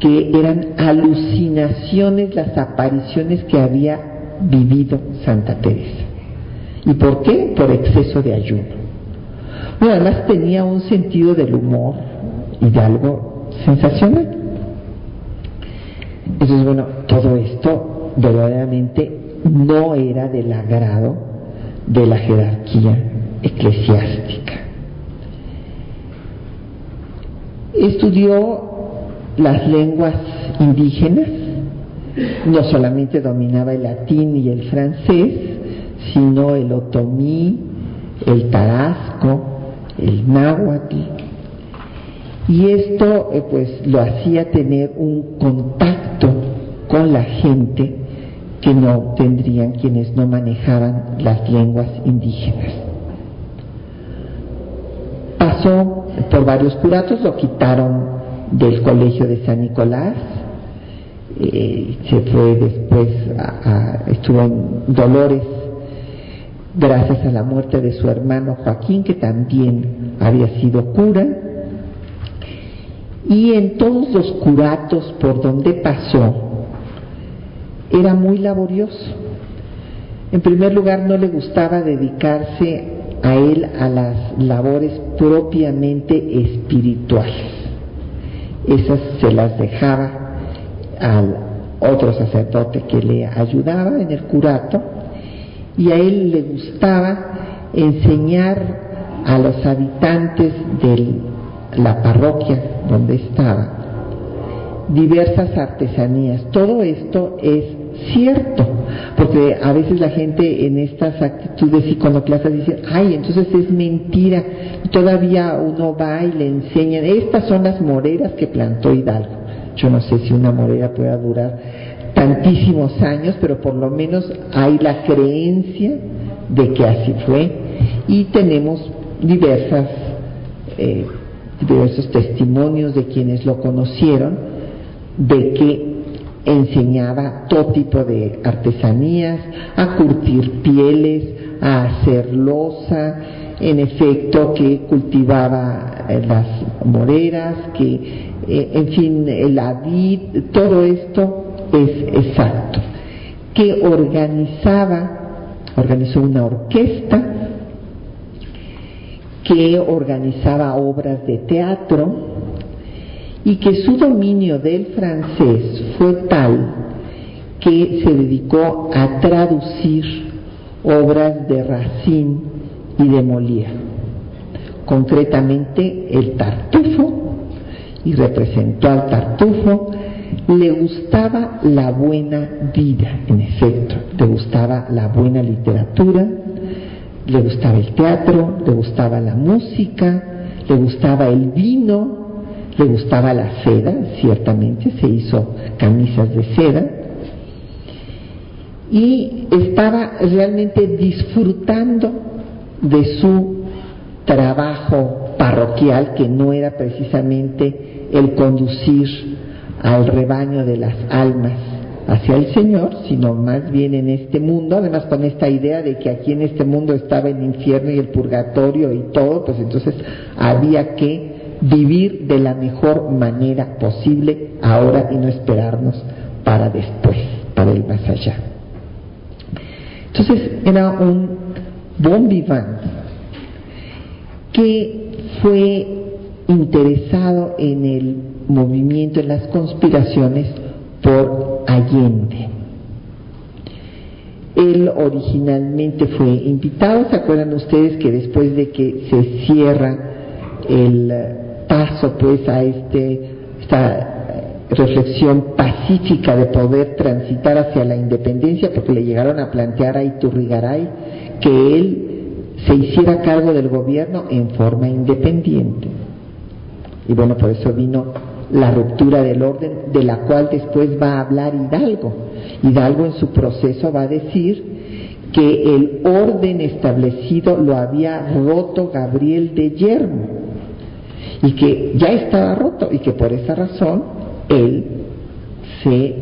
que eran alucinaciones las apariciones que había vivido Santa Teresa. ¿Y por qué? Por exceso de ayuno. Bueno, además tenía un sentido del humor y de algo sensacional. Entonces, bueno, todo esto verdaderamente no era del agrado de la jerarquía eclesiástica. Estudió las lenguas indígenas, no solamente dominaba el latín y el francés, sino el otomí, el tarasco, el náhuatl, y esto eh, pues lo hacía tener un contacto con la gente que no tendrían quienes no manejaban las lenguas indígenas. Pasó por varios curatos, lo quitaron del colegio de San Nicolás, eh, se fue después, a, estuvo en Dolores gracias a la muerte de su hermano Joaquín, que también había sido cura, y en todos los curatos por donde pasó, era muy laborioso. En primer lugar, no le gustaba dedicarse a él a las labores propiamente espirituales. Esas se las dejaba al otro sacerdote que le ayudaba en el curato y a él le gustaba enseñar a los habitantes de la parroquia donde estaba diversas artesanías. Todo esto es cierto, porque a veces la gente en estas actitudes iconoclastas dice, ay, entonces es mentira, todavía uno va y le enseñan, estas son las moreras que plantó Hidalgo. Yo no sé si una morera pueda durar tantísimos años, pero por lo menos hay la creencia de que así fue y tenemos diversas, eh, diversos testimonios de quienes lo conocieron de que enseñaba todo tipo de artesanías, a curtir pieles, a hacer losa, en efecto que cultivaba eh, las moreras, que eh, en fin, el vid, todo esto es exacto, que organizaba, organizó una orquesta, que organizaba obras de teatro, y que su dominio del francés fue tal que se dedicó a traducir obras de Racine y de Molière, concretamente el Tartufo, y representó al Tartufo, le gustaba la buena vida, en efecto, le gustaba la buena literatura, le gustaba el teatro, le gustaba la música, le gustaba el vino, le gustaba la seda, ciertamente, se hizo camisas de seda y estaba realmente disfrutando de su trabajo parroquial, que no era precisamente el conducir al rebaño de las almas hacia el Señor, sino más bien en este mundo, además con esta idea de que aquí en este mundo estaba el infierno y el purgatorio y todo, pues entonces había que vivir de la mejor manera posible ahora y no esperarnos para después, para el más allá. Entonces era un bon vivant, que fue interesado en el movimiento, en las conspiraciones por Allende. Él originalmente fue invitado, ¿se acuerdan ustedes que después de que se cierra el paso pues a este, esta reflexión pacífica de poder transitar hacia la independencia, porque le llegaron a plantear a Iturrigaray que él se hiciera cargo del gobierno en forma independiente. Y bueno, por eso vino la ruptura del orden, de la cual después va a hablar Hidalgo. Hidalgo en su proceso va a decir que el orden establecido lo había roto Gabriel de Yermo y que ya estaba roto y que por esa razón él se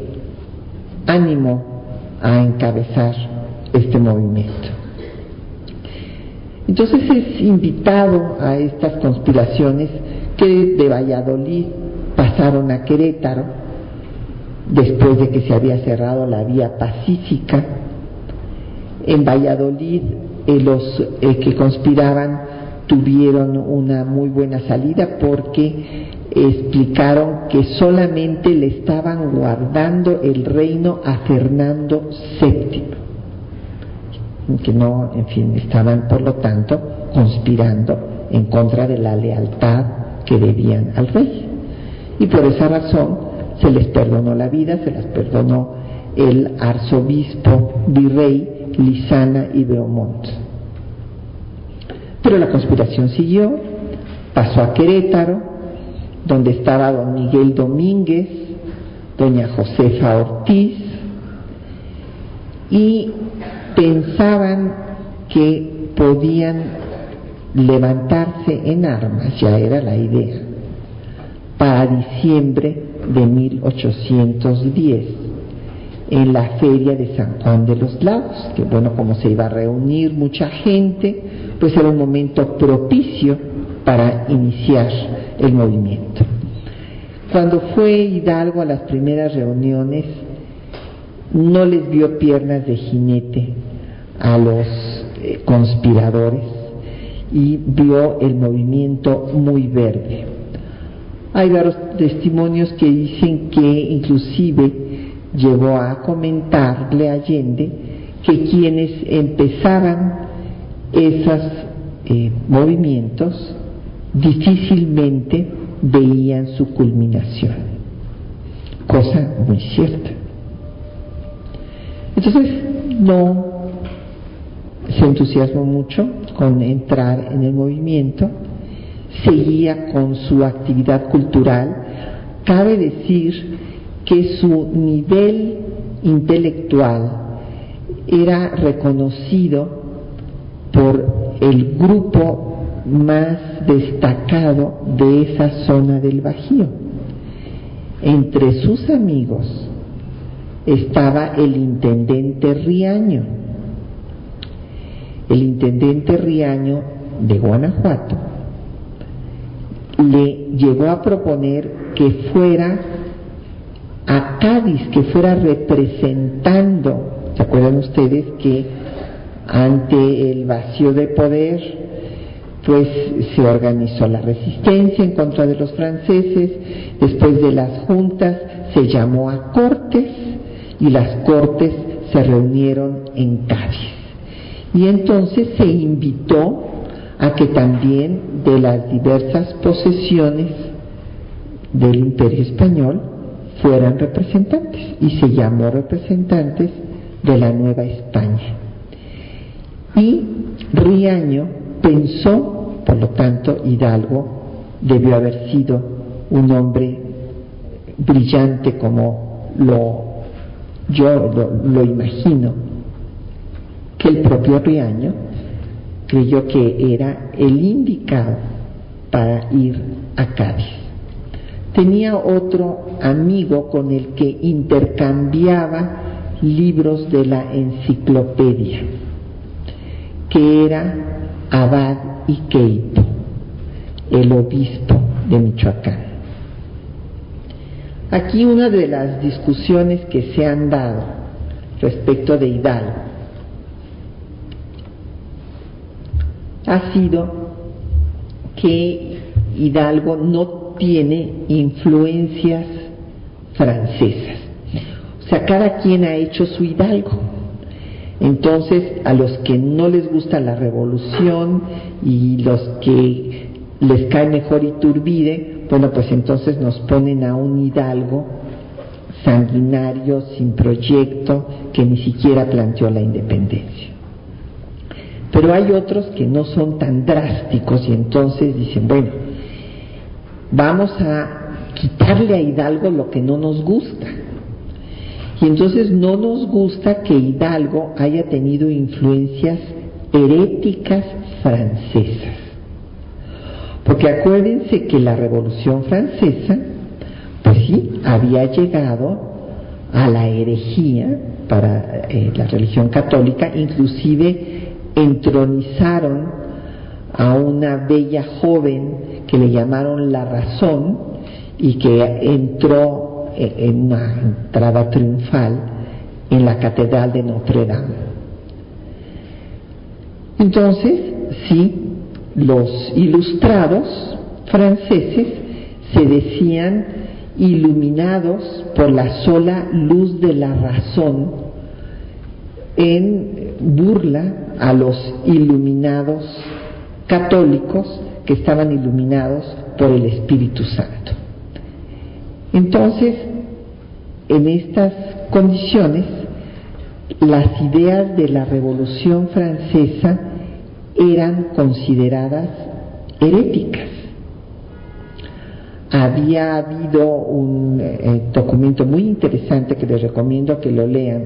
animó a encabezar este movimiento. Entonces es invitado a estas conspiraciones que de Valladolid pasaron a Querétaro después de que se había cerrado la vía pacífica. En Valladolid eh, los eh, que conspiraban tuvieron una muy buena salida porque explicaron que solamente le estaban guardando el reino a Fernando VII, que no, en fin, estaban por lo tanto conspirando en contra de la lealtad que debían al rey. Y por esa razón se les perdonó la vida, se les perdonó el arzobispo virrey Lisana y Beaumont. Pero la conspiración siguió, pasó a Querétaro, donde estaba don Miguel Domínguez, doña Josefa Ortiz, y pensaban que podían levantarse en armas, ya era la idea, para diciembre de 1810 en la feria de San Juan de los Lagos, que bueno, como se iba a reunir mucha gente, pues era un momento propicio para iniciar el movimiento. Cuando fue Hidalgo a las primeras reuniones, no les vio piernas de jinete a los eh, conspiradores y vio el movimiento muy verde. Hay varios testimonios que dicen que inclusive llegó a comentarle Allende que quienes empezaban esos eh, movimientos difícilmente veían su culminación, cosa muy cierta. Entonces no se entusiasmó mucho con entrar en el movimiento, seguía con su actividad cultural. Cabe decir que su nivel intelectual era reconocido por el grupo más destacado de esa zona del Bajío. Entre sus amigos estaba el intendente Riaño. El intendente Riaño de Guanajuato le llegó a proponer que fuera a Cádiz, que fuera representando, ¿se acuerdan ustedes que ante el vacío de poder pues se organizó la resistencia en contra de los franceses, después de las juntas se llamó a cortes y las cortes se reunieron en Cádiz. Y entonces se invitó a que también de las diversas posesiones del imperio español fueran representantes y se llamó representantes de la Nueva España. Y Riaño pensó por lo tanto, Hidalgo debió haber sido un hombre brillante como lo, yo lo, imagino, que el propio Riaño creyó que era el indicado para ir a Cádiz. Tenía otro amigo con el que intercambiaba libros de la enciclopedia, que era Abad y el obispo de Michoacán. Aquí una de las discusiones que se han dado respecto de Hidalgo ha sido que Hidalgo no tiene influencias francesas. O sea, cada quien ha hecho su Hidalgo. Entonces, a los que no les gusta la revolución y los que les cae mejor Iturbide, bueno, pues entonces nos ponen a un Hidalgo sanguinario, sin proyecto, que ni siquiera planteó la independencia. Pero hay otros que no son tan drásticos y entonces dicen, bueno, vamos a quitarle a Hidalgo lo que no nos gusta. Y entonces no nos gusta que Hidalgo haya tenido influencias heréticas francesas. Porque acuérdense que la Revolución Francesa, pues sí, había llegado a la herejía para eh, la religión católica, inclusive entronizaron a una bella joven que le llamaron la razón y que entró en una entrada triunfal en la catedral de Notre Dame. Entonces, sí, los ilustrados franceses se decían iluminados por la sola luz de la razón en burla a los iluminados católicos que estaban iluminados por el Espíritu Santo. Entonces, en estas condiciones, las ideas de la Revolución Francesa eran consideradas heréticas. Había habido un eh, documento muy interesante que les recomiendo que lo lean,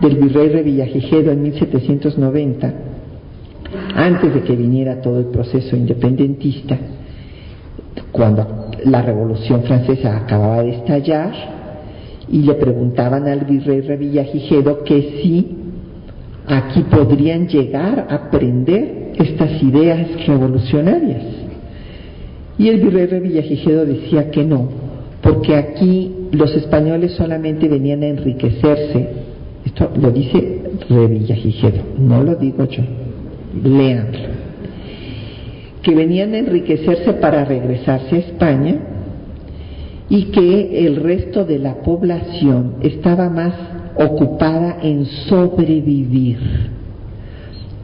del virrey Revillagigedo en 1790, antes de que viniera todo el proceso independentista, cuando la Revolución Francesa acababa de estallar, y le preguntaban al virrey Revillagigedo que si aquí podrían llegar a aprender estas ideas revolucionarias. Y el virrey Revillagigedo decía que no, porque aquí los españoles solamente venían a enriquecerse esto lo dice Revillagigedo, no lo digo yo. Leanlo. Que venían a enriquecerse para regresarse a España y que el resto de la población estaba más ocupada en sobrevivir,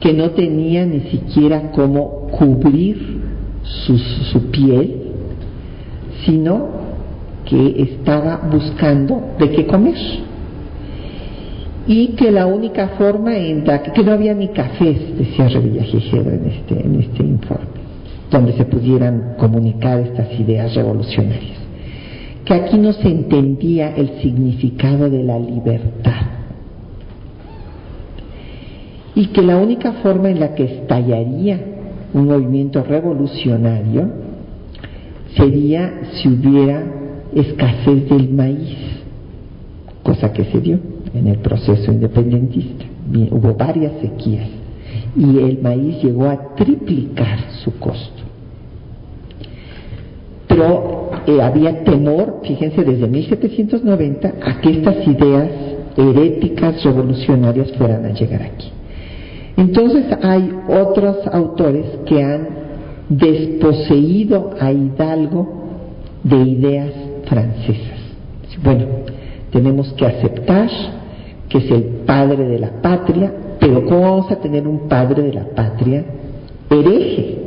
que no tenía ni siquiera cómo cubrir su, piel, sino que estaba buscando de qué comer. Y que la única forma en que, no había ni cafés, decía Revillagigedo en este, en este informe, donde se pudieran comunicar estas ideas revolucionarias, que aquí no se entendía el significado de la libertad. Y que la única forma en la que estallaría un movimiento revolucionario sería si hubiera escasez del maíz, cosa que se dio en el proceso independentista. Hubo varias sequías y el maíz llegó a triplicar su costo. Pero eh, había temor, fíjense, desde 1790 a que estas ideas heréticas revolucionarias fueran a llegar aquí. Entonces hay otros autores que han desposeído a Hidalgo de ideas francesas. Bueno, tenemos que aceptar que es el padre de la patria, pero ¿cómo vamos a tener un padre de la patria hereje?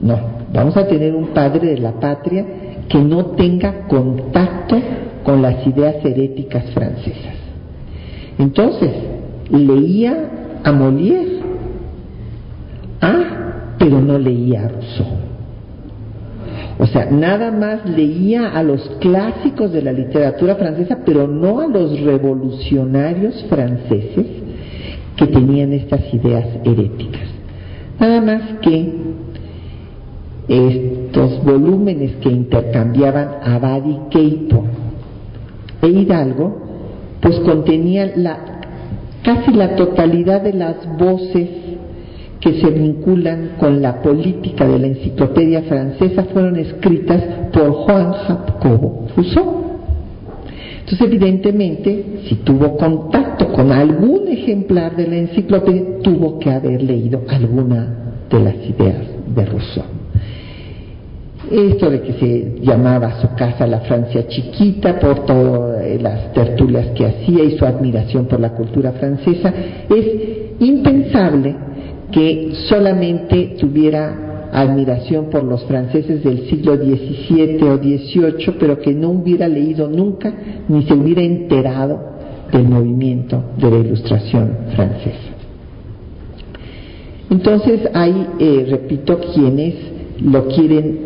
No, vamos a tener un padre de la patria que no tenga contacto con las ideas heréticas francesas. Entonces, leía a Molière, ah, pero no leía a Rousseau. O sea, nada más leía a los clásicos de la literatura francesa, pero no a los revolucionarios franceses que tenían estas ideas heréticas. Nada más que estos volúmenes que intercambiaban Abad y Queipo e Hidalgo, pues contenían la, casi la totalidad de las voces que se vinculan con la política de la enciclopedia francesa fueron escritas por Juan Jacobo Rousseau. Entonces, evidentemente, si tuvo contacto con algún ejemplar de la enciclopedia, tuvo que haber leído alguna de las ideas de Rousseau. Esto de que se llamaba su casa la Francia chiquita por todas las tertulias que hacía y su admiración por la cultura francesa, es impensable que solamente tuviera admiración por los franceses del siglo XVII o XVIII, pero que no hubiera leído nunca ni se hubiera enterado del movimiento de la ilustración francesa. Entonces hay, eh, repito, quienes lo quieren,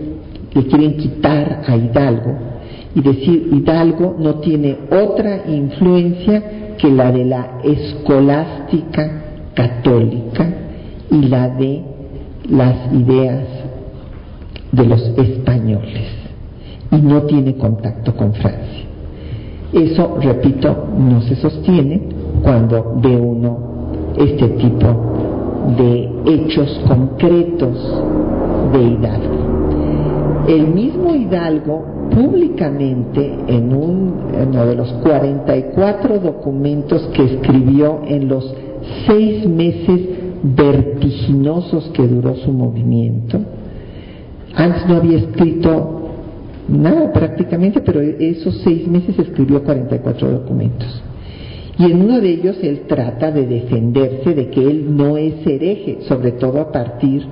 le quieren quitar a Hidalgo y decir Hidalgo no tiene otra influencia que la de la escolástica católica y la de las ideas de los españoles y no tiene contacto con Francia. Eso, repito, no se sostiene cuando ve uno este tipo de hechos concretos de Hidalgo. El mismo Hidalgo públicamente en uno de los 44 documentos que escribió en los seis meses vertiginosos que duró su movimiento, antes no había escrito nada prácticamente, pero esos seis meses escribió 44 documentos. Y en uno de ellos él trata de defenderse de que él no es hereje, sobre todo a partir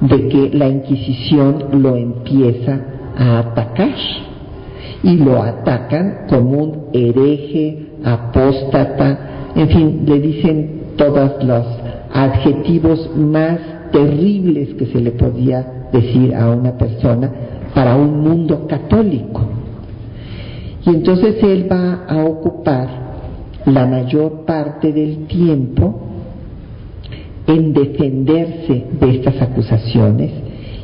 de que la Inquisición lo empieza a atacar. Y lo atacan como un hereje, apóstata, en fin, le dicen todos los adjetivos más terribles que se le podía decir a una persona para un mundo católico. Y entonces él va a ocupar la mayor parte del tiempo en defenderse de estas acusaciones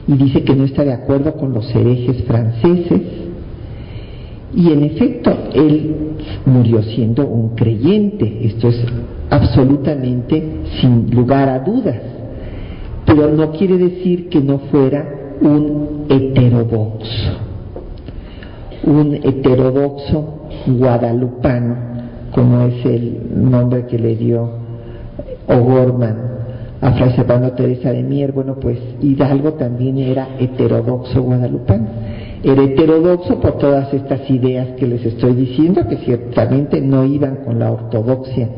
y dice que no está de acuerdo con los herejes franceses. Y en efecto, él murió siendo un creyente, esto es absolutamente sin lugar a dudas, pero no quiere decir que no fuera un heterodoxo, un heterodoxo guadalupano, como es el nombre que le dio O'Gorman a Fray Servando Teresa de Mier, bueno, pues Hidalgo también era heterodoxo guadalupano. Era heterodoxo por todas estas ideas que les estoy diciendo, que ciertamente no iban con la ortodoxia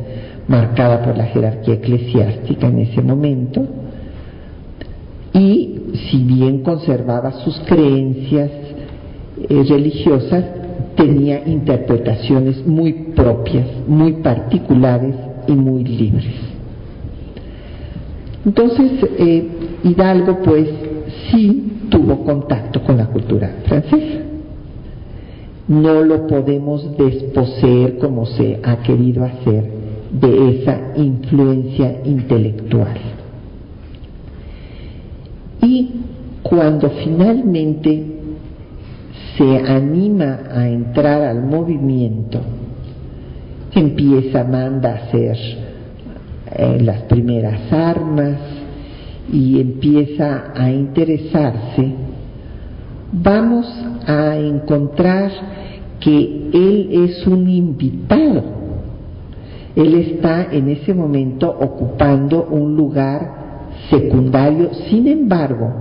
marcada por la jerarquía eclesiástica en ese momento, y si bien conservaba sus creencias eh, religiosas, tenía interpretaciones muy propias, muy particulares y muy libres. Entonces, eh, Hidalgo pues sí tuvo contacto con la cultura francesa. No lo podemos desposeer como se ha querido hacer de esa influencia intelectual. Y cuando finalmente se anima a entrar al movimiento, empieza, manda a hacer eh, las primeras armas y empieza a interesarse, vamos a encontrar que él es un invitado. Él está en ese momento ocupando un lugar secundario, sin embargo,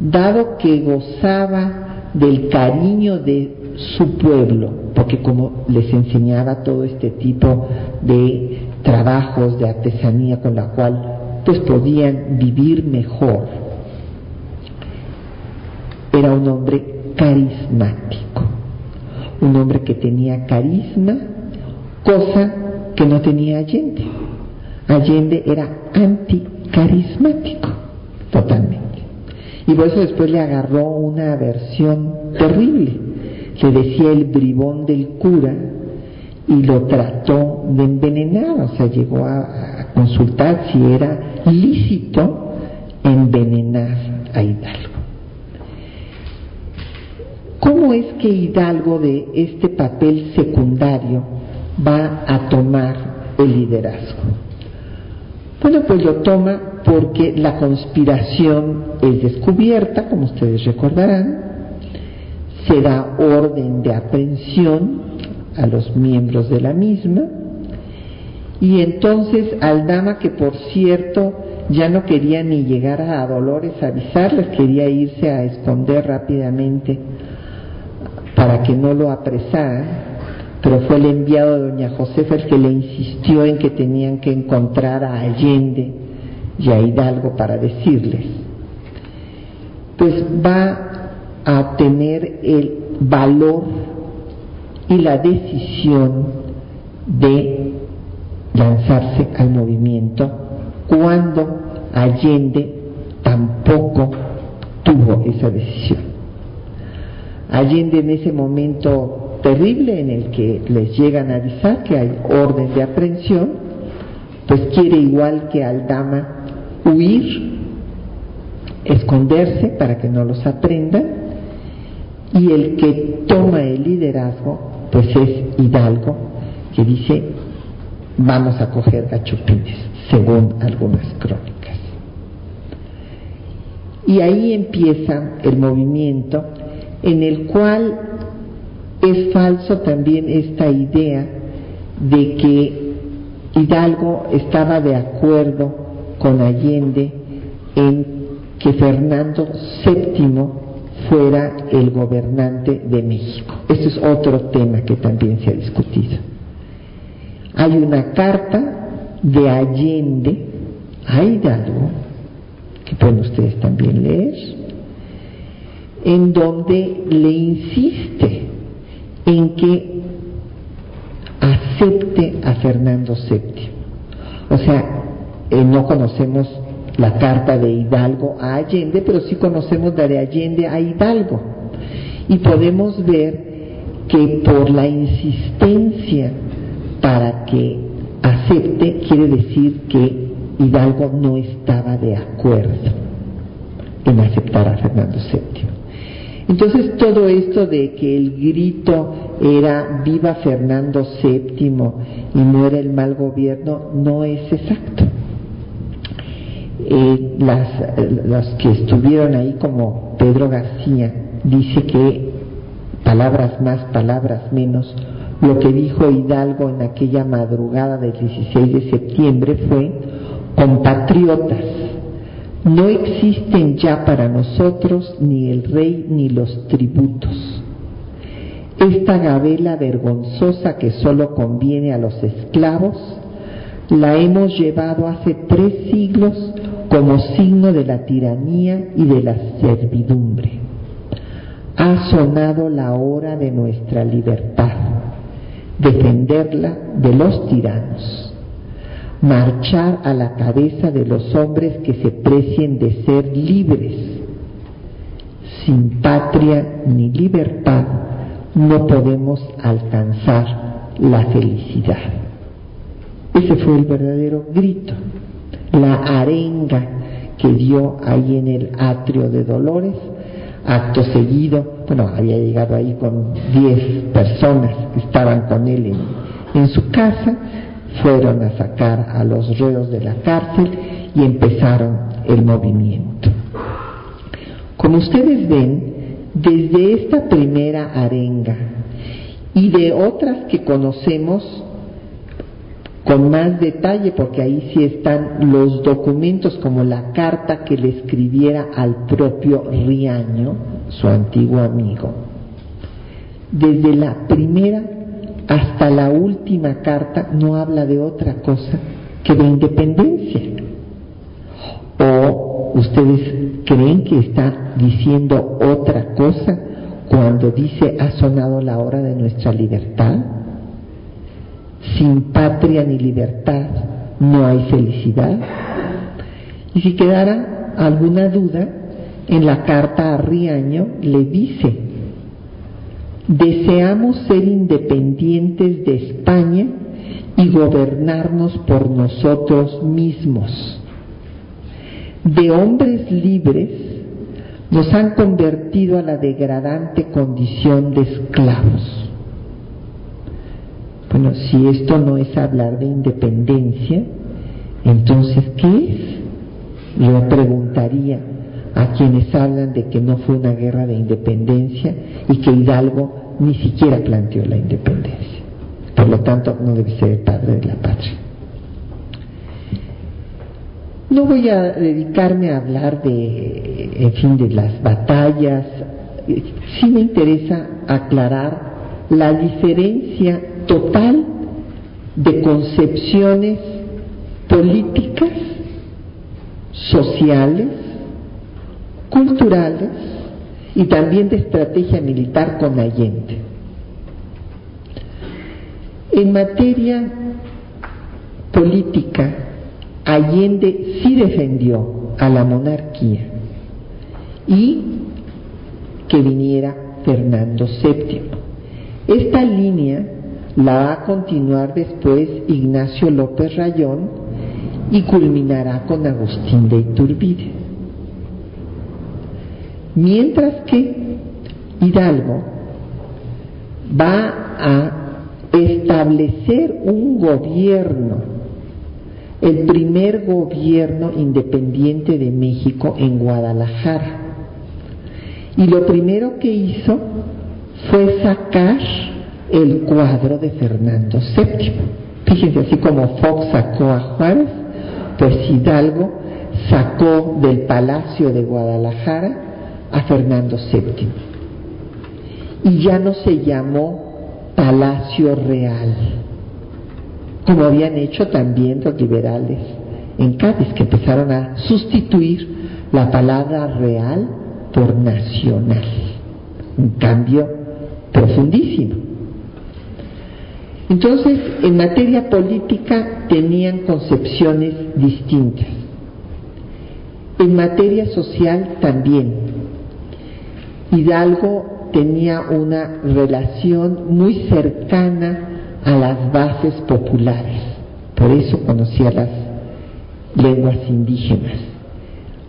dado que gozaba del cariño de su pueblo, porque como les enseñaba todo este tipo de trabajos de artesanía con la cual pues podían vivir mejor, era un hombre carismático, un hombre que tenía carisma, cosa que no tenía Allende. Allende era anti carismático, totalmente. Y por eso después le agarró una versión terrible. Le decía el bribón del cura y lo trató de envenenar, o sea, llegó a, consultar si era lícito envenenar a Hidalgo. ¿Cómo es que Hidalgo de este papel secundario va a tomar el liderazgo? Bueno, pues lo toma porque la conspiración es descubierta, como ustedes recordarán, se da orden de aprehensión a los miembros de la misma, y entonces Aldama, que por cierto ya no quería ni llegar a Dolores a avisarles, quería irse a esconder rápidamente para que no lo apresaran, pero fue el enviado de doña Josefa el que le insistió en que tenían que encontrar a Allende y a Hidalgo para decirles. Pues va a tener el valor y la decisión de lanzarse al movimiento cuando Allende tampoco tuvo esa decisión. Allende en ese momento terrible en el que les llegan a avisar que hay orden de aprehensión, pues quiere igual que Aldama huir, esconderse para que no los aprendan, y el que toma el liderazgo pues es Hidalgo, que dice vamos a coger gachupines, según algunas crónicas. Y ahí empieza el movimiento en el cual es falso también esta idea de que Hidalgo estaba de acuerdo con Allende en que Fernando VII fuera el gobernante de México. Este es otro tema que también se ha discutido. Hay una carta de Allende a Hidalgo, que pueden ustedes también leer, en donde le insiste en que acepte a Fernando VII. O sea, eh, no conocemos la carta de Hidalgo a Allende, pero sí conocemos la de Allende a Hidalgo. Y podemos ver que por la insistencia para que acepte quiere decir que Hidalgo no estaba de acuerdo en aceptar a Fernando VII. Entonces todo esto de que el grito era viva Fernando VII y muere el mal gobierno no es exacto. Eh, las, los que estuvieron ahí como Pedro García dice que palabras más, palabras menos, lo que dijo Hidalgo en aquella madrugada del 16 de septiembre fue, compatriotas, no existen ya para nosotros ni el rey ni los tributos. Esta gabela vergonzosa que solo conviene a los esclavos, la hemos llevado hace tres siglos como signo de la tiranía y de la servidumbre. Ha sonado la hora de nuestra libertad defenderla de los tiranos, marchar a la cabeza de los hombres que se precien de ser libres. Sin patria ni libertad no podemos alcanzar la felicidad. Ese fue el verdadero grito, la arenga que dio ahí en el atrio de Dolores Acto seguido, bueno, había llegado ahí con 10 personas que estaban con él en, su casa, fueron a sacar a los reos de la cárcel y empezaron el movimiento. Como ustedes ven, desde esta primera arenga y de otras que conocemos, con más detalle, porque ahí sí están los documentos como la carta que le escribiera al propio Riaño, su antiguo amigo. Desde la primera hasta la última carta no habla de otra cosa que de independencia. ¿O ustedes creen que está diciendo otra cosa cuando dice ha sonado la hora de nuestra libertad? sin patria ni libertad no hay felicidad. Y si quedara alguna duda, en la carta a Riaño le dice, deseamos ser independientes de España y gobernarnos por nosotros mismos. De hombres libres nos han convertido a la degradante condición de esclavos. Bueno, si esto no es hablar de independencia, entonces, ¿qué es? Yo preguntaría a quienes hablan de que no fue una guerra de independencia y que Hidalgo ni siquiera planteó la independencia. Por lo tanto, no debe ser el padre de la patria. No voy a dedicarme a hablar de, en fin, de las batallas. Sí me interesa aclarar la diferencia total de concepciones políticas, sociales, culturales y también de estrategia militar con Allende. En materia política, Allende sí defendió a la monarquía y que viniera Fernando VII. Esta línea la va a continuar después Ignacio López Rayón y culminará con Agustín de Iturbide. Mientras que Hidalgo va a establecer un gobierno, el primer gobierno independiente de México en Guadalajara. Y lo primero que hizo fue sacar el cuadro de Fernando VII. Fíjense, así como Fox sacó a Juárez, pues Hidalgo sacó del Palacio de Guadalajara a Fernando VII. Y ya no se llamó Palacio Real, como habían hecho también los liberales en Cádiz, que empezaron a sustituir la palabra real por nacional. Un cambio profundísimo. Entonces, en materia política tenían concepciones distintas. En materia social también. Hidalgo tenía una relación muy cercana a las bases populares, por eso conocía las lenguas indígenas.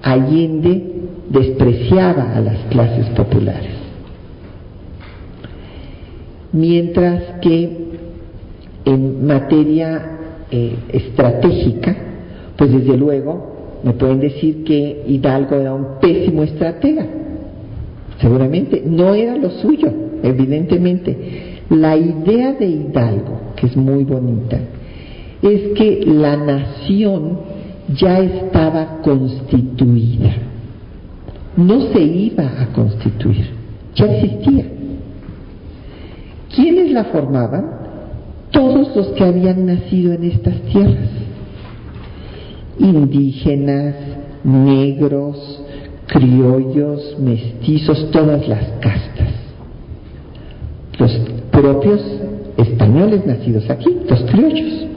Allende despreciaba a las clases populares. Mientras que en materia eh, estratégica, pues desde luego me pueden decir que Hidalgo era un pésimo estratega. Seguramente no era lo suyo, evidentemente. La idea de Hidalgo, que es muy bonita, es que la nación ya estaba constituida. No se iba a constituir, ya existía. ¿Quiénes la formaban? todos los que habían nacido en estas tierras, indígenas, negros, criollos, mestizos, todas las castas. Los propios españoles nacidos aquí, los criollos.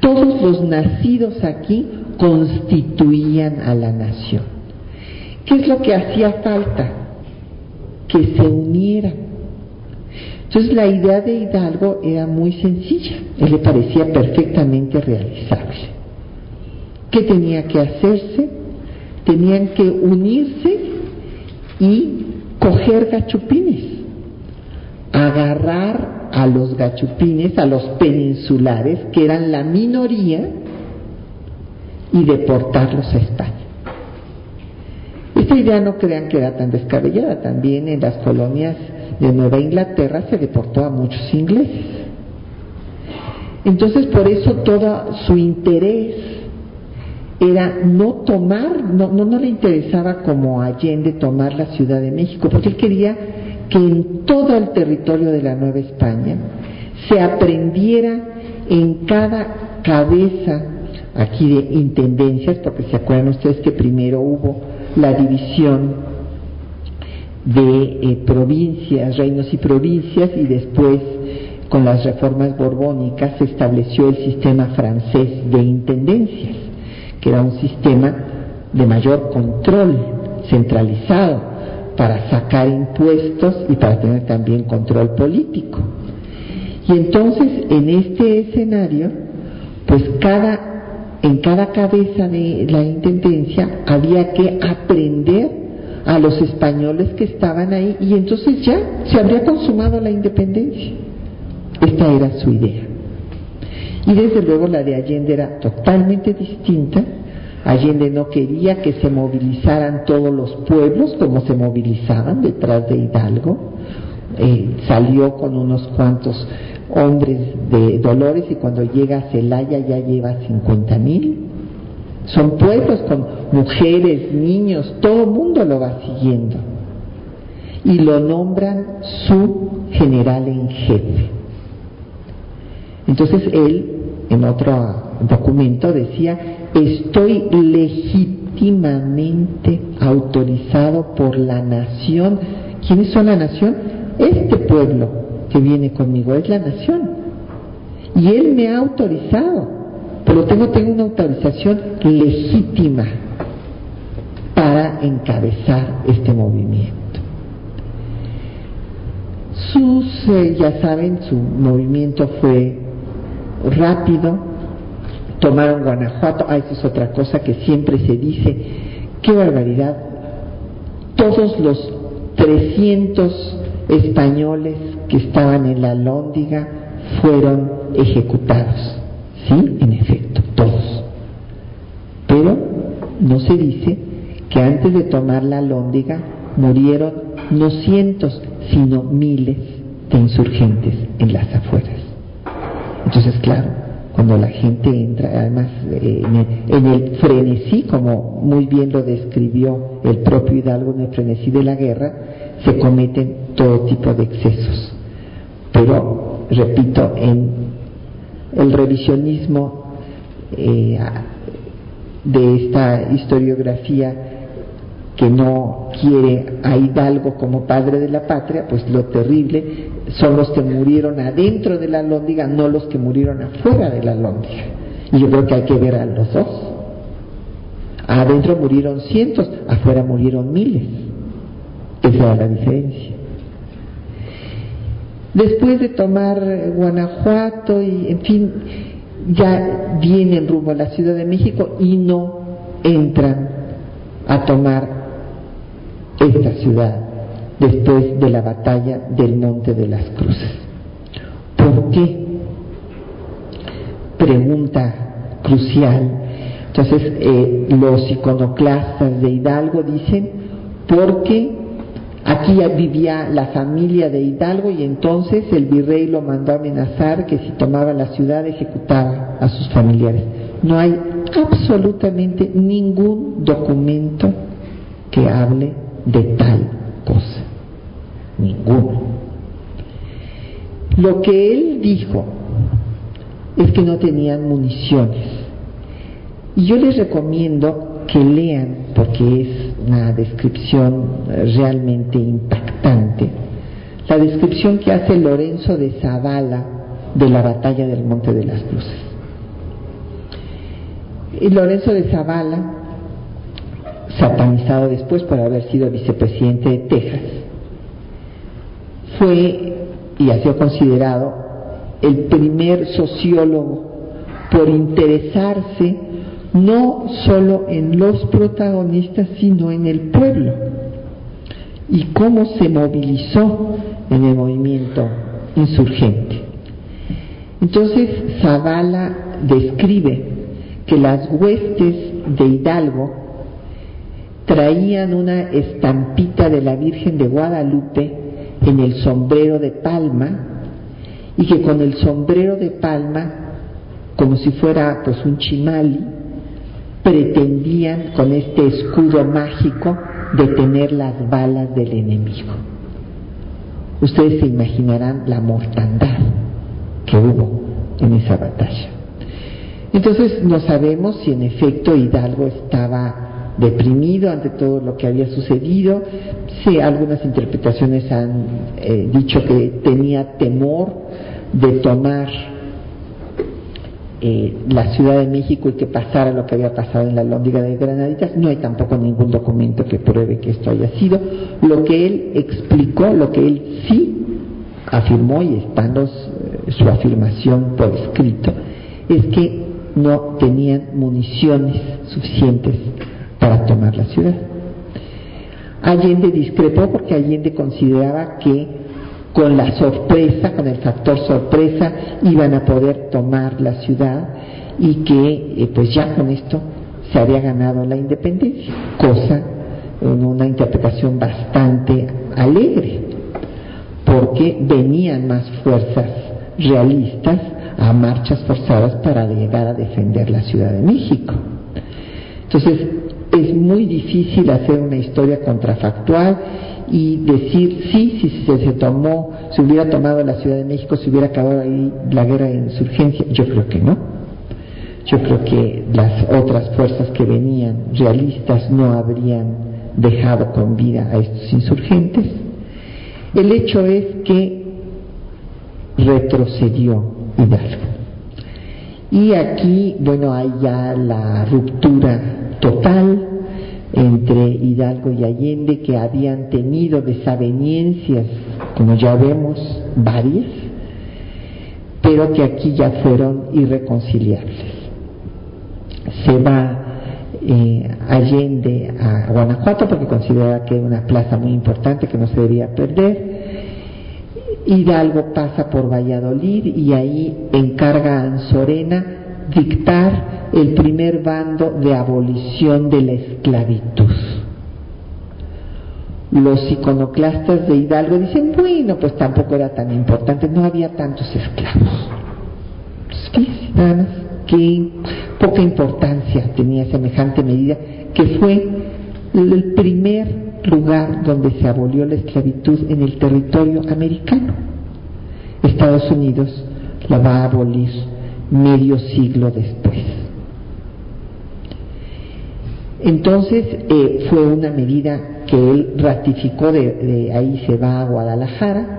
Todos los nacidos aquí constituían a la nación. ¿Qué es lo que hacía falta? Que se unieran entonces la idea de Hidalgo era muy sencilla, él le parecía perfectamente realizable. ¿Qué tenía que hacerse? Tenían que unirse y coger gachupines, agarrar a los gachupines, a los peninsulares, que eran la minoría, y deportarlos a España. Esta idea no crean que era tan descabellada, también en las colonias de Nueva Inglaterra se deportó a muchos ingleses. Entonces por eso todo su interés era no tomar, no, no, le interesaba como Allende tomar la Ciudad de México, porque él quería que en todo el territorio de la Nueva España se aprendiera en cada cabeza aquí de intendencias, porque se acuerdan ustedes que primero hubo la división de eh, provincias, reinos y provincias, y después con las reformas borbónicas se estableció el sistema francés de intendencias, que era un sistema de mayor control centralizado para sacar impuestos y para tener también control político. Y entonces en este escenario, pues cada en cada cabeza de la intendencia había que aprender a los españoles que estaban ahí y entonces ya se habría consumado la independencia. Esta era su idea. Y desde luego la de Allende era totalmente distinta. Allende no quería que se movilizaran todos los pueblos como se movilizaban detrás de Hidalgo. Eh, salió con unos cuantos hombres de Dolores y cuando llega a Celaya ya lleva 50 mil. Son pueblos con mujeres, niños, todo el mundo lo va siguiendo. Y lo nombran su general en jefe. Entonces él, en otro documento, decía, estoy legítimamente autorizado por la nación. ¿Quiénes son la nación? Este pueblo que viene conmigo es la nación. Y él me ha autorizado pero tengo, tengo una autorización legítima para encabezar este movimiento. Sus, eh, ya saben, su movimiento fue rápido, tomaron Guanajuato, ah, esa es otra cosa que siempre se dice, qué barbaridad, todos los 300 españoles que estaban en la Lóndiga fueron ejecutados. Sí, en efecto, todos. Pero no se dice que antes de tomar la lóndiga murieron no cientos, sino miles de insurgentes en las afueras. Entonces, claro, cuando la gente entra, además eh, en, el, frenesí, como muy bien lo describió el propio Hidalgo en el frenesí de la guerra, se cometen todo tipo de excesos. Pero, repito, en el revisionismo eh, de esta historiografía que no quiere a Hidalgo como padre de la patria, pues lo terrible son los que murieron adentro de la lóndiga, no los que murieron afuera de la lóndiga. Y yo creo que hay que ver a los dos. Adentro murieron cientos, afuera murieron miles. Esa era la diferencia. Después de tomar Guanajuato y, en fin, ya vienen rumbo a la Ciudad de México y no entran a tomar esta ciudad después de la batalla del Monte de las Cruces. ¿Por qué? Pregunta crucial. Entonces, eh, los iconoclastas de Hidalgo dicen, porque Aquí vivía la familia de Hidalgo y entonces el virrey lo mandó a amenazar que si tomaba la ciudad ejecutaba a sus familiares. No hay absolutamente ningún documento que hable de tal cosa. Ninguno. Lo que él dijo es que no tenían municiones. Y yo les recomiendo que lean, porque es una descripción realmente impactante, la descripción que hace Lorenzo de Zavala de la batalla del Monte de las Cruces. Y Lorenzo de Zavala, satanizado después por haber sido vicepresidente de Texas, fue y ha sido considerado el primer sociólogo por interesarse no solo en los protagonistas, sino en el pueblo. Y cómo se movilizó en el movimiento insurgente. Entonces Zavala describe que las huestes de Hidalgo traían una estampita de la Virgen de Guadalupe en el sombrero de palma y que con el sombrero de palma, como si fuera pues un chimali, pretendían con este escudo mágico detener las balas del enemigo. Ustedes se imaginarán la mortandad que hubo en esa batalla. Entonces no sabemos si en efecto Hidalgo estaba deprimido ante todo lo que había sucedido. Sí, algunas interpretaciones han eh, dicho que tenía temor de tomar eh, la Ciudad de México y que pasara lo que había pasado en la Lóndiga de Granaditas. No hay tampoco ningún documento que pruebe que esto haya sido. Lo que él explicó, lo que él sí afirmó, y está eh, su afirmación por escrito, es que no tenían municiones suficientes para tomar la ciudad. Allende discrepó porque Allende consideraba que con la sorpresa, con el factor sorpresa, iban a poder tomar la ciudad y que eh, pues ya con esto se había ganado la independencia, cosa en una interpretación bastante alegre, porque venían más fuerzas realistas a marchas forzadas para llegar a defender la Ciudad de México. Entonces, es muy difícil hacer una historia contrafactual y decir, sí, si se, se tomó, se hubiera tomado la Ciudad de México, se hubiera acabado ahí la guerra de insurgencia. Yo creo que no. Yo creo que las otras fuerzas que venían realistas no habrían dejado con vida a estos insurgentes. El hecho es que retrocedió Hidalgo. Y aquí, bueno, hay ya la ruptura total entre Hidalgo y Allende, que habían tenido desavenencias, como ya vemos, varias, pero que aquí ya fueron irreconciliables. Se va eh, Allende a Guanajuato porque considera que es una plaza muy importante que no se debía perder. Hidalgo pasa por Valladolid y ahí encarga a Anzorena dictar el primer bando de abolición de la esclavitud. Los iconoclastas de Hidalgo dicen, bueno, pues tampoco era tan importante, no había tantos esclavos. Sí, nada más, que poca importancia tenía semejante medida, que fue el primer lugar donde se abolió la esclavitud en el territorio americano. Estados Unidos la va a abolir medio siglo después. Entonces eh, fue una medida que él ratificó, de, ahí se va a Guadalajara.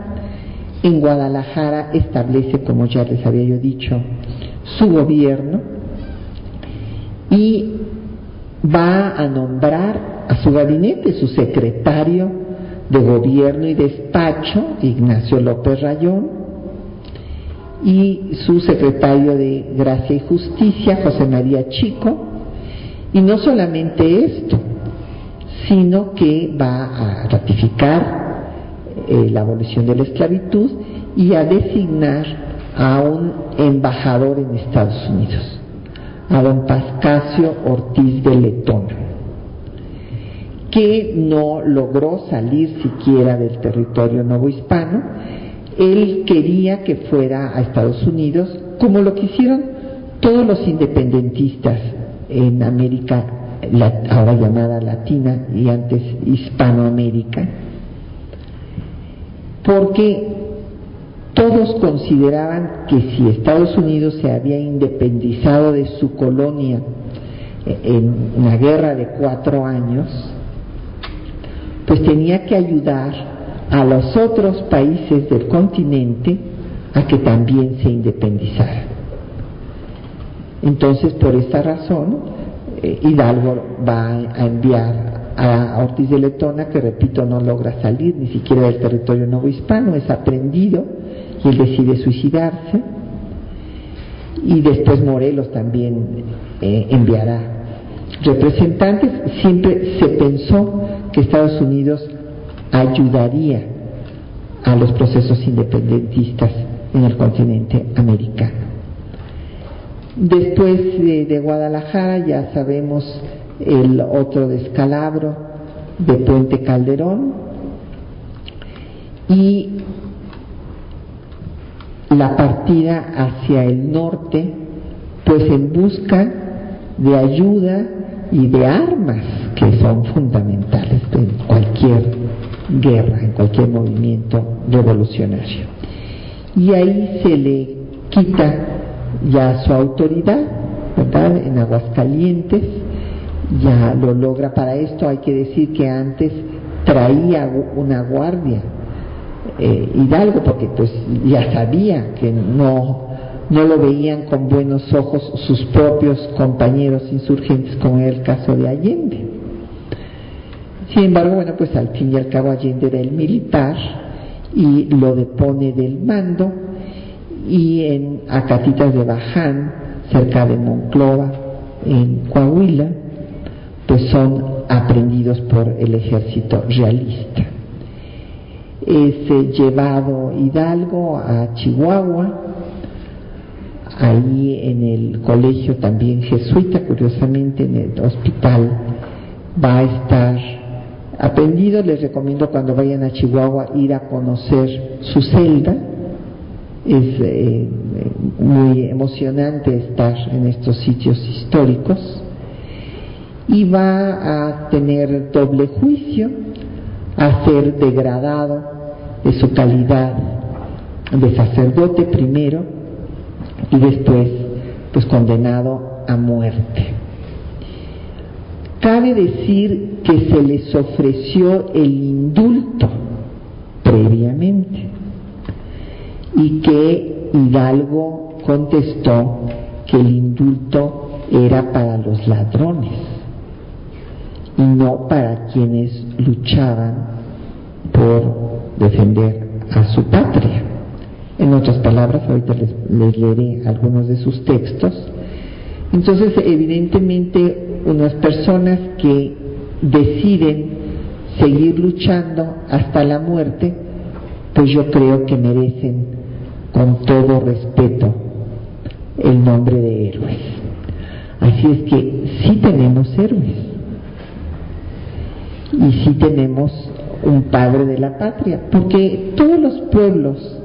En Guadalajara establece, como ya les había yo dicho, su gobierno y va a nombrar a su gabinete, su secretario de gobierno y despacho, Ignacio López Rayón, y su secretario de Gracia y Justicia, José María Chico, y no solamente esto, sino que va a ratificar eh, la abolición de la esclavitud y a designar a un embajador en Estados Unidos, a don Pascasio Ortiz de Letón, que no logró salir siquiera del territorio novohispano, él quería que fuera a Estados Unidos, como lo quisieron todos los independentistas en América, ahora llamada Latina y antes Hispanoamérica, porque todos consideraban que si Estados Unidos se había independizado de su colonia en una guerra de cuatro años, pues tenía que ayudar a los otros países del continente a que también se independizaran. Entonces, por esta razón, eh, Hidalgo va a enviar a Ortiz de Letona, que repito, no logra salir ni siquiera del territorio novohispano, es aprendido y él decide suicidarse. Y después Morelos también eh, enviará representantes. Siempre se pensó que Estados Unidos ayudaría a los procesos independentistas en el continente americano. Después de, Guadalajara ya sabemos el otro descalabro de Puente Calderón y la partida hacia el norte, pues en busca de ayuda y de armas que son fundamentales en cualquier guerra, en cualquier movimiento revolucionario. Y ahí se le quita ya su autoridad, ¿verdad? En Aguascalientes ya lo logra. Para esto hay que decir que antes traía una guardia eh, Hidalgo, porque pues ya sabía que no, no lo veían con buenos ojos sus propios compañeros insurgentes, como era el caso de Allende. Sin embargo, bueno, pues al fin y al cabo Allende era el militar y lo depone del mando y en Acatitas de Baján, cerca de Monclova, en Coahuila, pues son aprendidos por el ejército realista. Es eh, llevado Hidalgo a Chihuahua, ahí en el colegio también jesuita, curiosamente en el hospital va a estar aprendido, les recomiendo cuando vayan a Chihuahua ir a conocer su celda. Es eh, muy emocionante estar en estos sitios históricos. y va a tener doble juicio, a ser degradado de su calidad de sacerdote primero y después pues condenado a muerte. Cabe decir que se les ofreció el indulto previamente y que Hidalgo contestó que el indulto era para los ladrones y no para quienes luchaban por defender a su patria. En otras palabras, ahorita les, leeré algunos de sus textos. Entonces, evidentemente, unas personas que deciden seguir luchando hasta la muerte, pues yo creo que merecen con todo respeto el nombre de héroes. Así es que sí tenemos héroes y sí tenemos un padre de la patria, porque todos los pueblos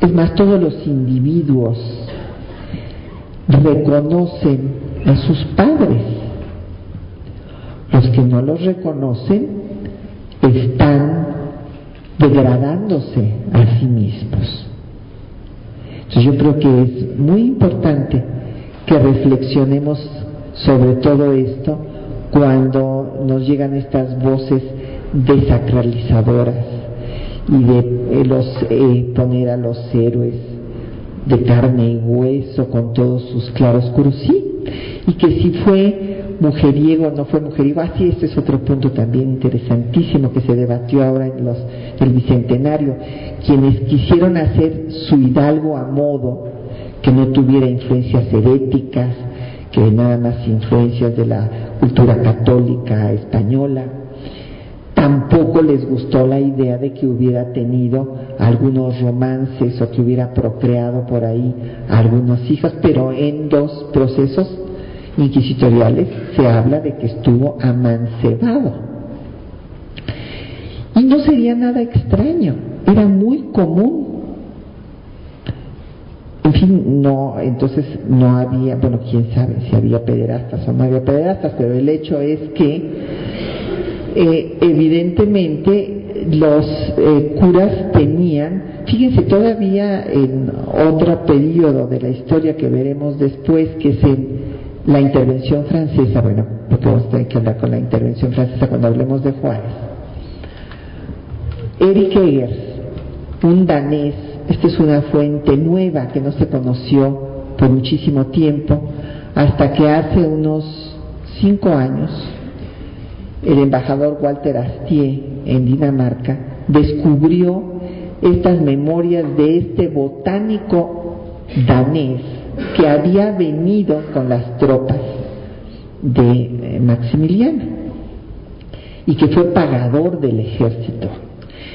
es más, todos los individuos reconocen a sus padres. Los que no los reconocen están degradándose a sí mismos. Entonces yo creo que es muy importante que reflexionemos sobre todo esto cuando nos llegan estas voces desacralizadoras y de eh, los eh, poner a los héroes de carne y hueso con todos sus claroscuros, sí, y que si fue mujeriego no fue mujeriego, así ah, este es otro punto también interesantísimo que se debatió ahora en los el bicentenario, quienes quisieron hacer su hidalgo a modo que no tuviera influencias heréticas, que nada más influencias de la cultura católica española, Tampoco les gustó la idea de que hubiera tenido algunos romances o que hubiera procreado por ahí algunos hijos, pero en dos procesos inquisitoriales se habla de que estuvo amancebado. Y no sería nada extraño, era muy común. En fin, no, entonces no había, bueno, quién sabe si había pederastas o no había pederastas, pero el hecho es que eh, evidentemente los eh, curas tenían, fíjense todavía en otro periodo de la historia que veremos después, que es la intervención francesa, bueno, porque vamos a tener que hablar con la intervención francesa cuando hablemos de Juárez. Eric Egers, un danés, esta es una fuente nueva que no se conoció por muchísimo tiempo, hasta que hace unos cinco años el embajador Walter Astier en Dinamarca descubrió estas memorias de este botánico danés que había venido con las tropas de eh, Maximiliano y que fue pagador del ejército.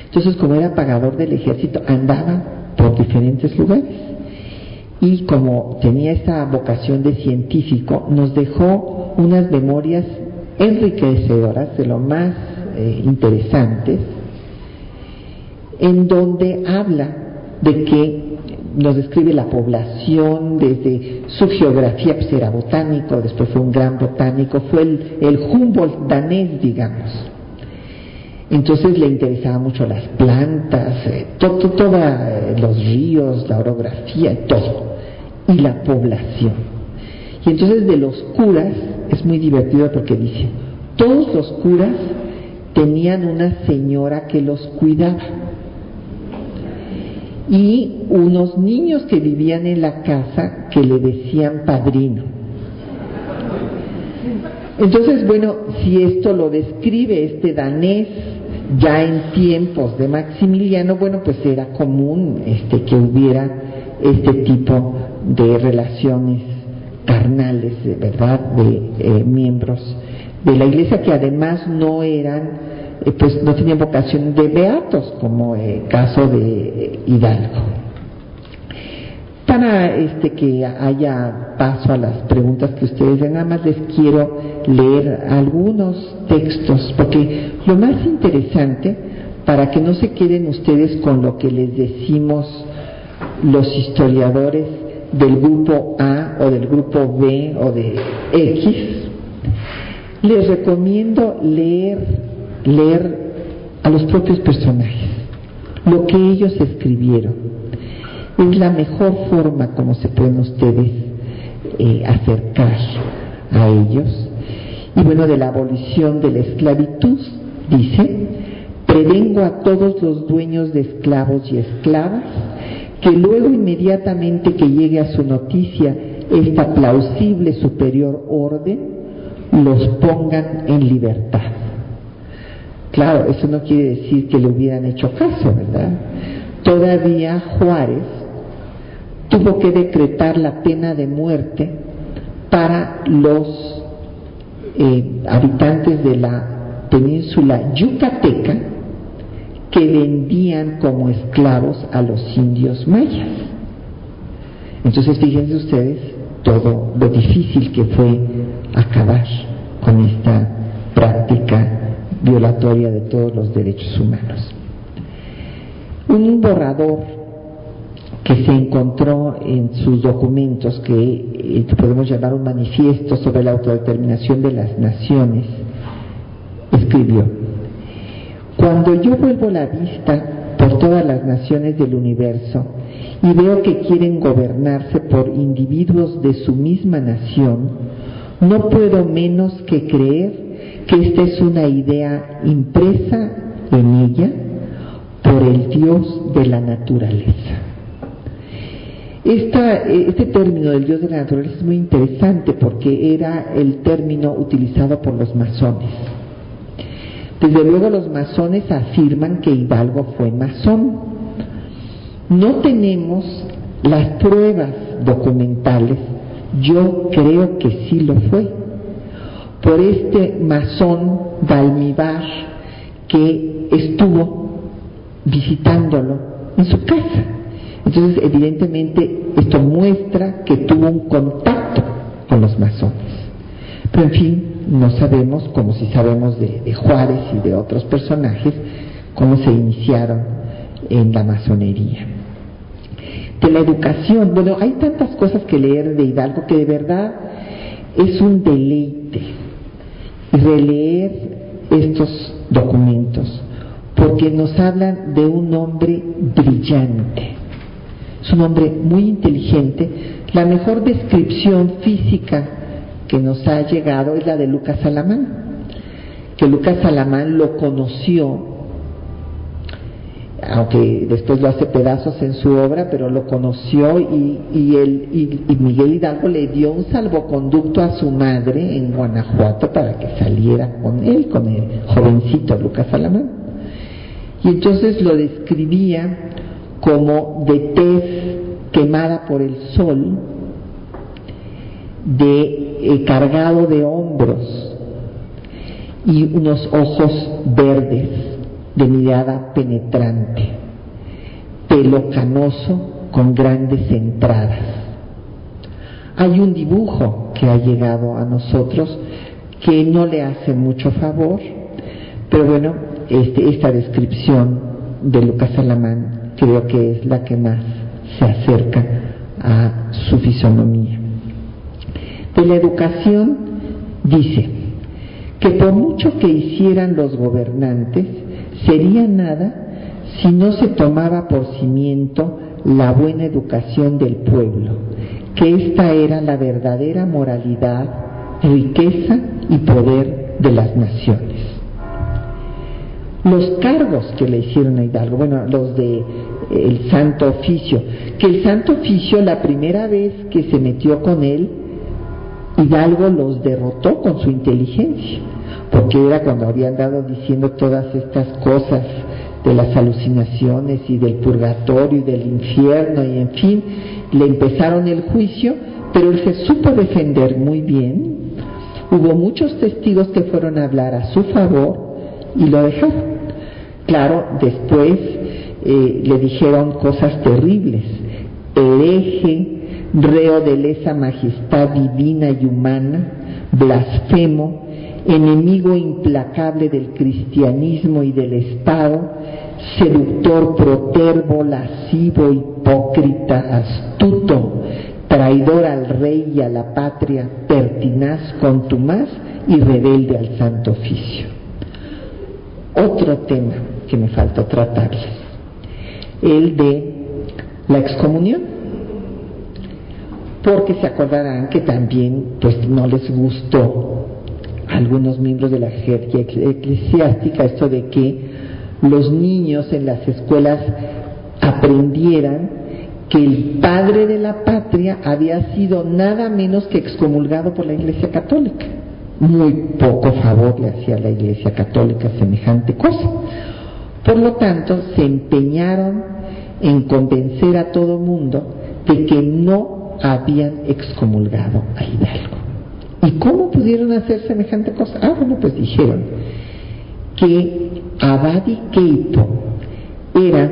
Entonces, como era pagador del ejército, andaba por diferentes lugares y como tenía esta vocación de científico, nos dejó unas memorias enriquecedoras, de lo más eh, interesantes, en donde habla de que nos describe la población desde su geografía, pues era botánico, después fue un gran botánico, fue el, Humboldt danés, digamos. Entonces le interesaban mucho las plantas, eh, eh, los ríos, la orografía, todo, y la población. Y entonces de los curas es muy divertido porque dice, todos los curas tenían una señora que los cuidaba y unos niños que vivían en la casa que le decían padrino. Entonces, bueno, si esto lo describe este danés ya en tiempos de Maximiliano, bueno, pues era común este, que hubiera este tipo de relaciones carnales, ¿verdad?, de eh, miembros de la iglesia que además no eran, eh, pues no tenían vocación de beatos, como el caso de Hidalgo. Para este, que haya paso a las preguntas que ustedes ven, nada más les quiero leer algunos textos, porque lo más interesante, para que no se queden ustedes con lo que les decimos los historiadores del grupo A o del grupo B o de X, Les recomiendo leer, leer a los propios personajes, lo que ellos escribieron. Es la mejor forma como se pueden ustedes eh, acercar a ellos. Y bueno, de la abolición de la esclavitud, dice, prevengo a todos los dueños de esclavos y esclavas que luego inmediatamente que llegue a su noticia esta plausible superior orden, los pongan en libertad. Claro, eso no quiere decir que le hubieran hecho caso, ¿verdad? Todavía Juárez tuvo que decretar la pena de muerte para los eh, habitantes de la península yucateca que vendían como esclavos a los indios mayas. Entonces fíjense ustedes todo lo difícil que fue acabar con esta práctica violatoria de todos los derechos humanos. Un borrador que se encontró en sus documentos, que eh, podemos llamar un manifiesto sobre la autodeterminación de las naciones, escribió, cuando yo vuelvo la vista por todas las naciones del universo y veo que quieren gobernarse por individuos de su misma nación, no puedo menos que creer que esta es una idea impresa en ella por el Dios de la naturaleza. Este término del Dios de la naturaleza es muy interesante porque era el término utilizado por los masones. Desde luego los masones afirman que Hidalgo fue masón. No tenemos las pruebas documentales, yo creo que sí lo fue, por este masón Dalmibar que estuvo visitándolo en su casa. Entonces, evidentemente, esto muestra que tuvo un contacto con los masones. Pero en fin, no sabemos, como si sabemos de, Juárez y de otros personajes, cómo se iniciaron en la masonería. De la educación, bueno, hay tantas cosas que leer de Hidalgo que de verdad es un deleite releer estos documentos, porque nos hablan de un hombre brillante, es un hombre muy inteligente, la mejor descripción física que nos ha llegado es la de Lucas Salamán, que Lucas Salamán lo conoció, aunque después lo hace pedazos en su obra, pero lo conoció y, y, y Miguel Hidalgo le dio un salvoconducto a su madre en Guanajuato para que saliera con él, con el jovencito Lucas Salamán. Y entonces lo describía como de tez quemada por el sol, de eh, cargado de hombros y unos ojos verdes de mirada penetrante, pelo canoso con grandes entradas. Hay un dibujo que ha llegado a nosotros que no le hace mucho favor, pero bueno, este, esta descripción de Lucas Alamán creo que es la que más se acerca a su fisonomía de la educación dice que por mucho que hicieran los gobernantes, sería nada si no se tomaba por cimiento la buena educación del pueblo, que esta era la verdadera moralidad, riqueza y poder de las naciones. Los cargos que le hicieron a Hidalgo, bueno, los de el Santo Oficio, que el Santo Oficio la primera vez que se metió con él Hidalgo los derrotó con su inteligencia, porque era cuando había andado diciendo todas estas cosas de las alucinaciones y del purgatorio y del infierno y en fin, le empezaron el juicio, pero él se supo defender muy bien. Hubo muchos testigos que fueron a hablar a su favor y lo dejaron. Claro, después eh, le dijeron cosas terribles, hereje, reo de lesa majestad divina y humana, blasfemo, enemigo implacable del cristianismo y del Estado, seductor protervo, lascivo, hipócrita, astuto, traidor al rey y a la patria, pertinaz, contumaz y rebelde al santo oficio. Otro tema que me faltó tratarles, el de la excomunión. Porque se acordarán que también pues no les gustó a algunos miembros de la jerarquía eclesiástica esto de que los niños en las escuelas aprendieran que el padre de la patria había sido nada menos que excomulgado por la Iglesia Católica. Muy poco favor le hacía a la Iglesia Católica semejante cosa. Por lo tanto, se empeñaron en convencer a todo mundo de que no habían excomulgado a Hidalgo. ¿Y cómo pudieron hacer semejante cosa? Ah, bueno, pues dijeron que Abadi Keipo era,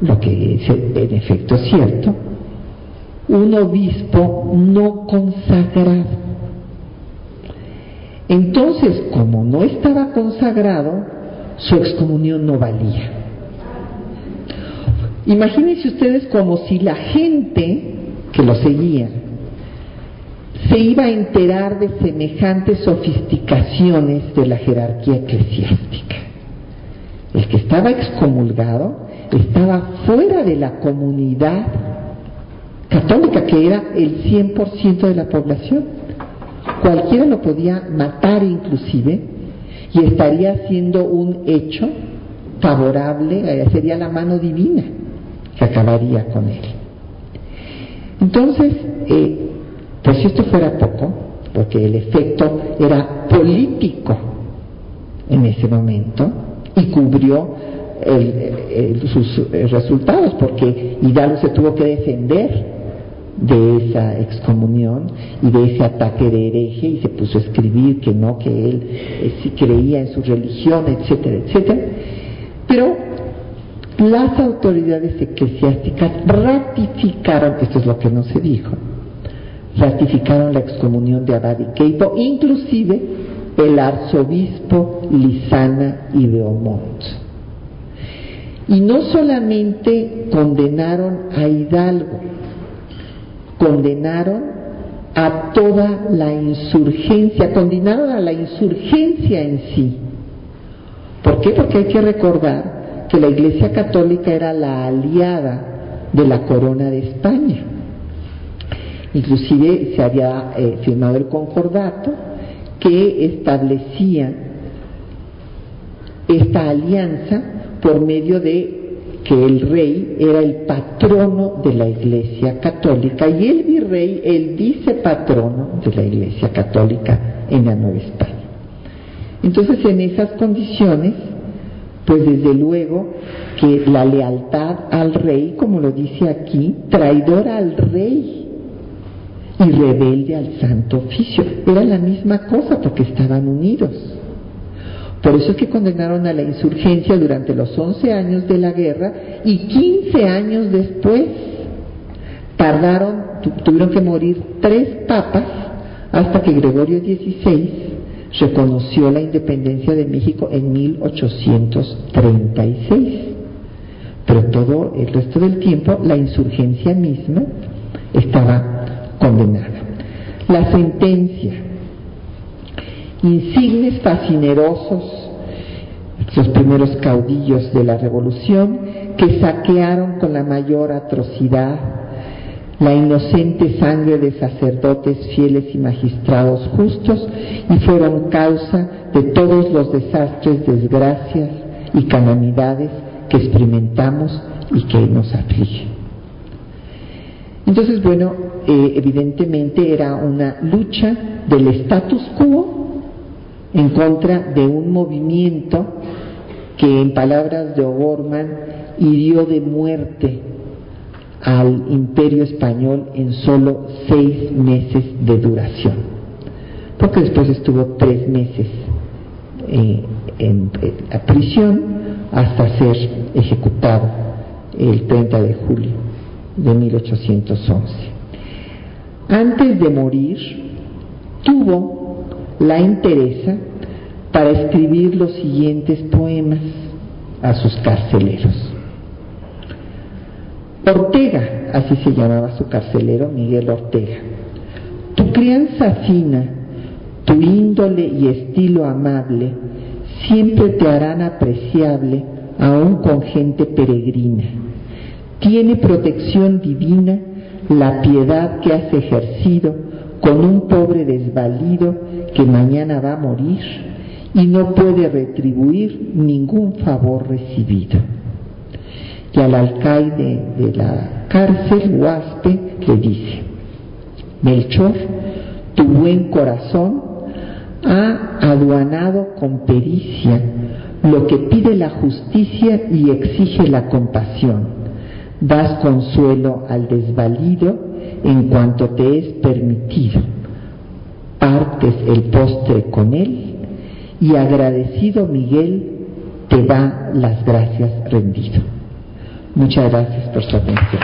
lo que es en efecto cierto, un obispo no consagrado. Entonces, como no estaba consagrado, su excomunión no valía. Imagínense ustedes como si la gente que lo seguía se iba a enterar de semejantes sofisticaciones de la jerarquía eclesiástica. El que estaba excomulgado estaba fuera de la comunidad católica, que era el 100% de la población. Cualquiera lo podía matar inclusive y estaría haciendo un hecho favorable, eh, sería la mano divina que acabaría con él. Entonces, eh, pues si esto fuera poco, porque el efecto era político en ese momento y cubrió sus resultados, porque Hidalgo se tuvo que defender de esa excomunión y de ese ataque de hereje y se puso a escribir que no, que él eh, sí creía en su religión, etcétera, etcétera. Pero las autoridades eclesiásticas ratificaron, esto es lo que no se dijo, ratificaron la excomunión de Abad y Keipo, inclusive el arzobispo Lisana y de Omont. Y no solamente condenaron a Hidalgo, condenaron a toda la insurgencia, condenaron a la insurgencia en sí. ¿Por qué? Porque hay que recordar que la Iglesia Católica era la aliada de la corona de España. Inclusive se había eh, firmado el concordato que establecía esta alianza por medio de que el rey era el patrono de la Iglesia Católica y el virrey el vicepatrono de la Iglesia Católica en la Nueva España. Entonces, en esas condiciones, pues desde luego que la lealtad al rey, como lo dice aquí, traidora al rey y rebelde al santo oficio, era la misma cosa porque estaban unidos. Por eso es que condenaron a la insurgencia durante los 11 años de la guerra y 15 años después tardaron, tuvieron que morir tres papas hasta que Gregorio XVI reconoció la independencia de México en 1836. Pero todo el resto del tiempo la insurgencia misma estaba condenada. La sentencia insignes fascinerosos, los primeros caudillos de la revolución, que saquearon con la mayor atrocidad la inocente sangre de sacerdotes fieles y magistrados justos y fueron causa de todos los desastres, desgracias y calamidades que experimentamos y que nos afligen. Entonces, bueno, eh, evidentemente era una lucha del status quo en contra de un movimiento que en palabras de O'Gorman hirió de muerte al imperio español en solo seis meses de duración, porque después estuvo tres meses eh, en, en prisión hasta ser ejecutado el 30 de julio de 1811. Antes de morir, tuvo la interesa para escribir los siguientes poemas a sus carceleros. Ortega, así se llamaba su carcelero, Miguel Ortega, tu crianza fina, Tu índole y estilo amable siempre te harán apreciable aún con gente peregrina. Tiene protección divina la piedad que has ejercido con un pobre desvalido que mañana va a morir y no puede retribuir ningún favor recibido. Y al alcaide de la cárcel, Huaspe, le dice, Melchor, tu buen corazón ha aduanado con pericia lo que pide la justicia y exige la compasión. Das consuelo al desvalido en cuanto te es permitido. Partes el postre con él y agradecido Miguel te da las gracias rendido. Muchas gracias por su atención.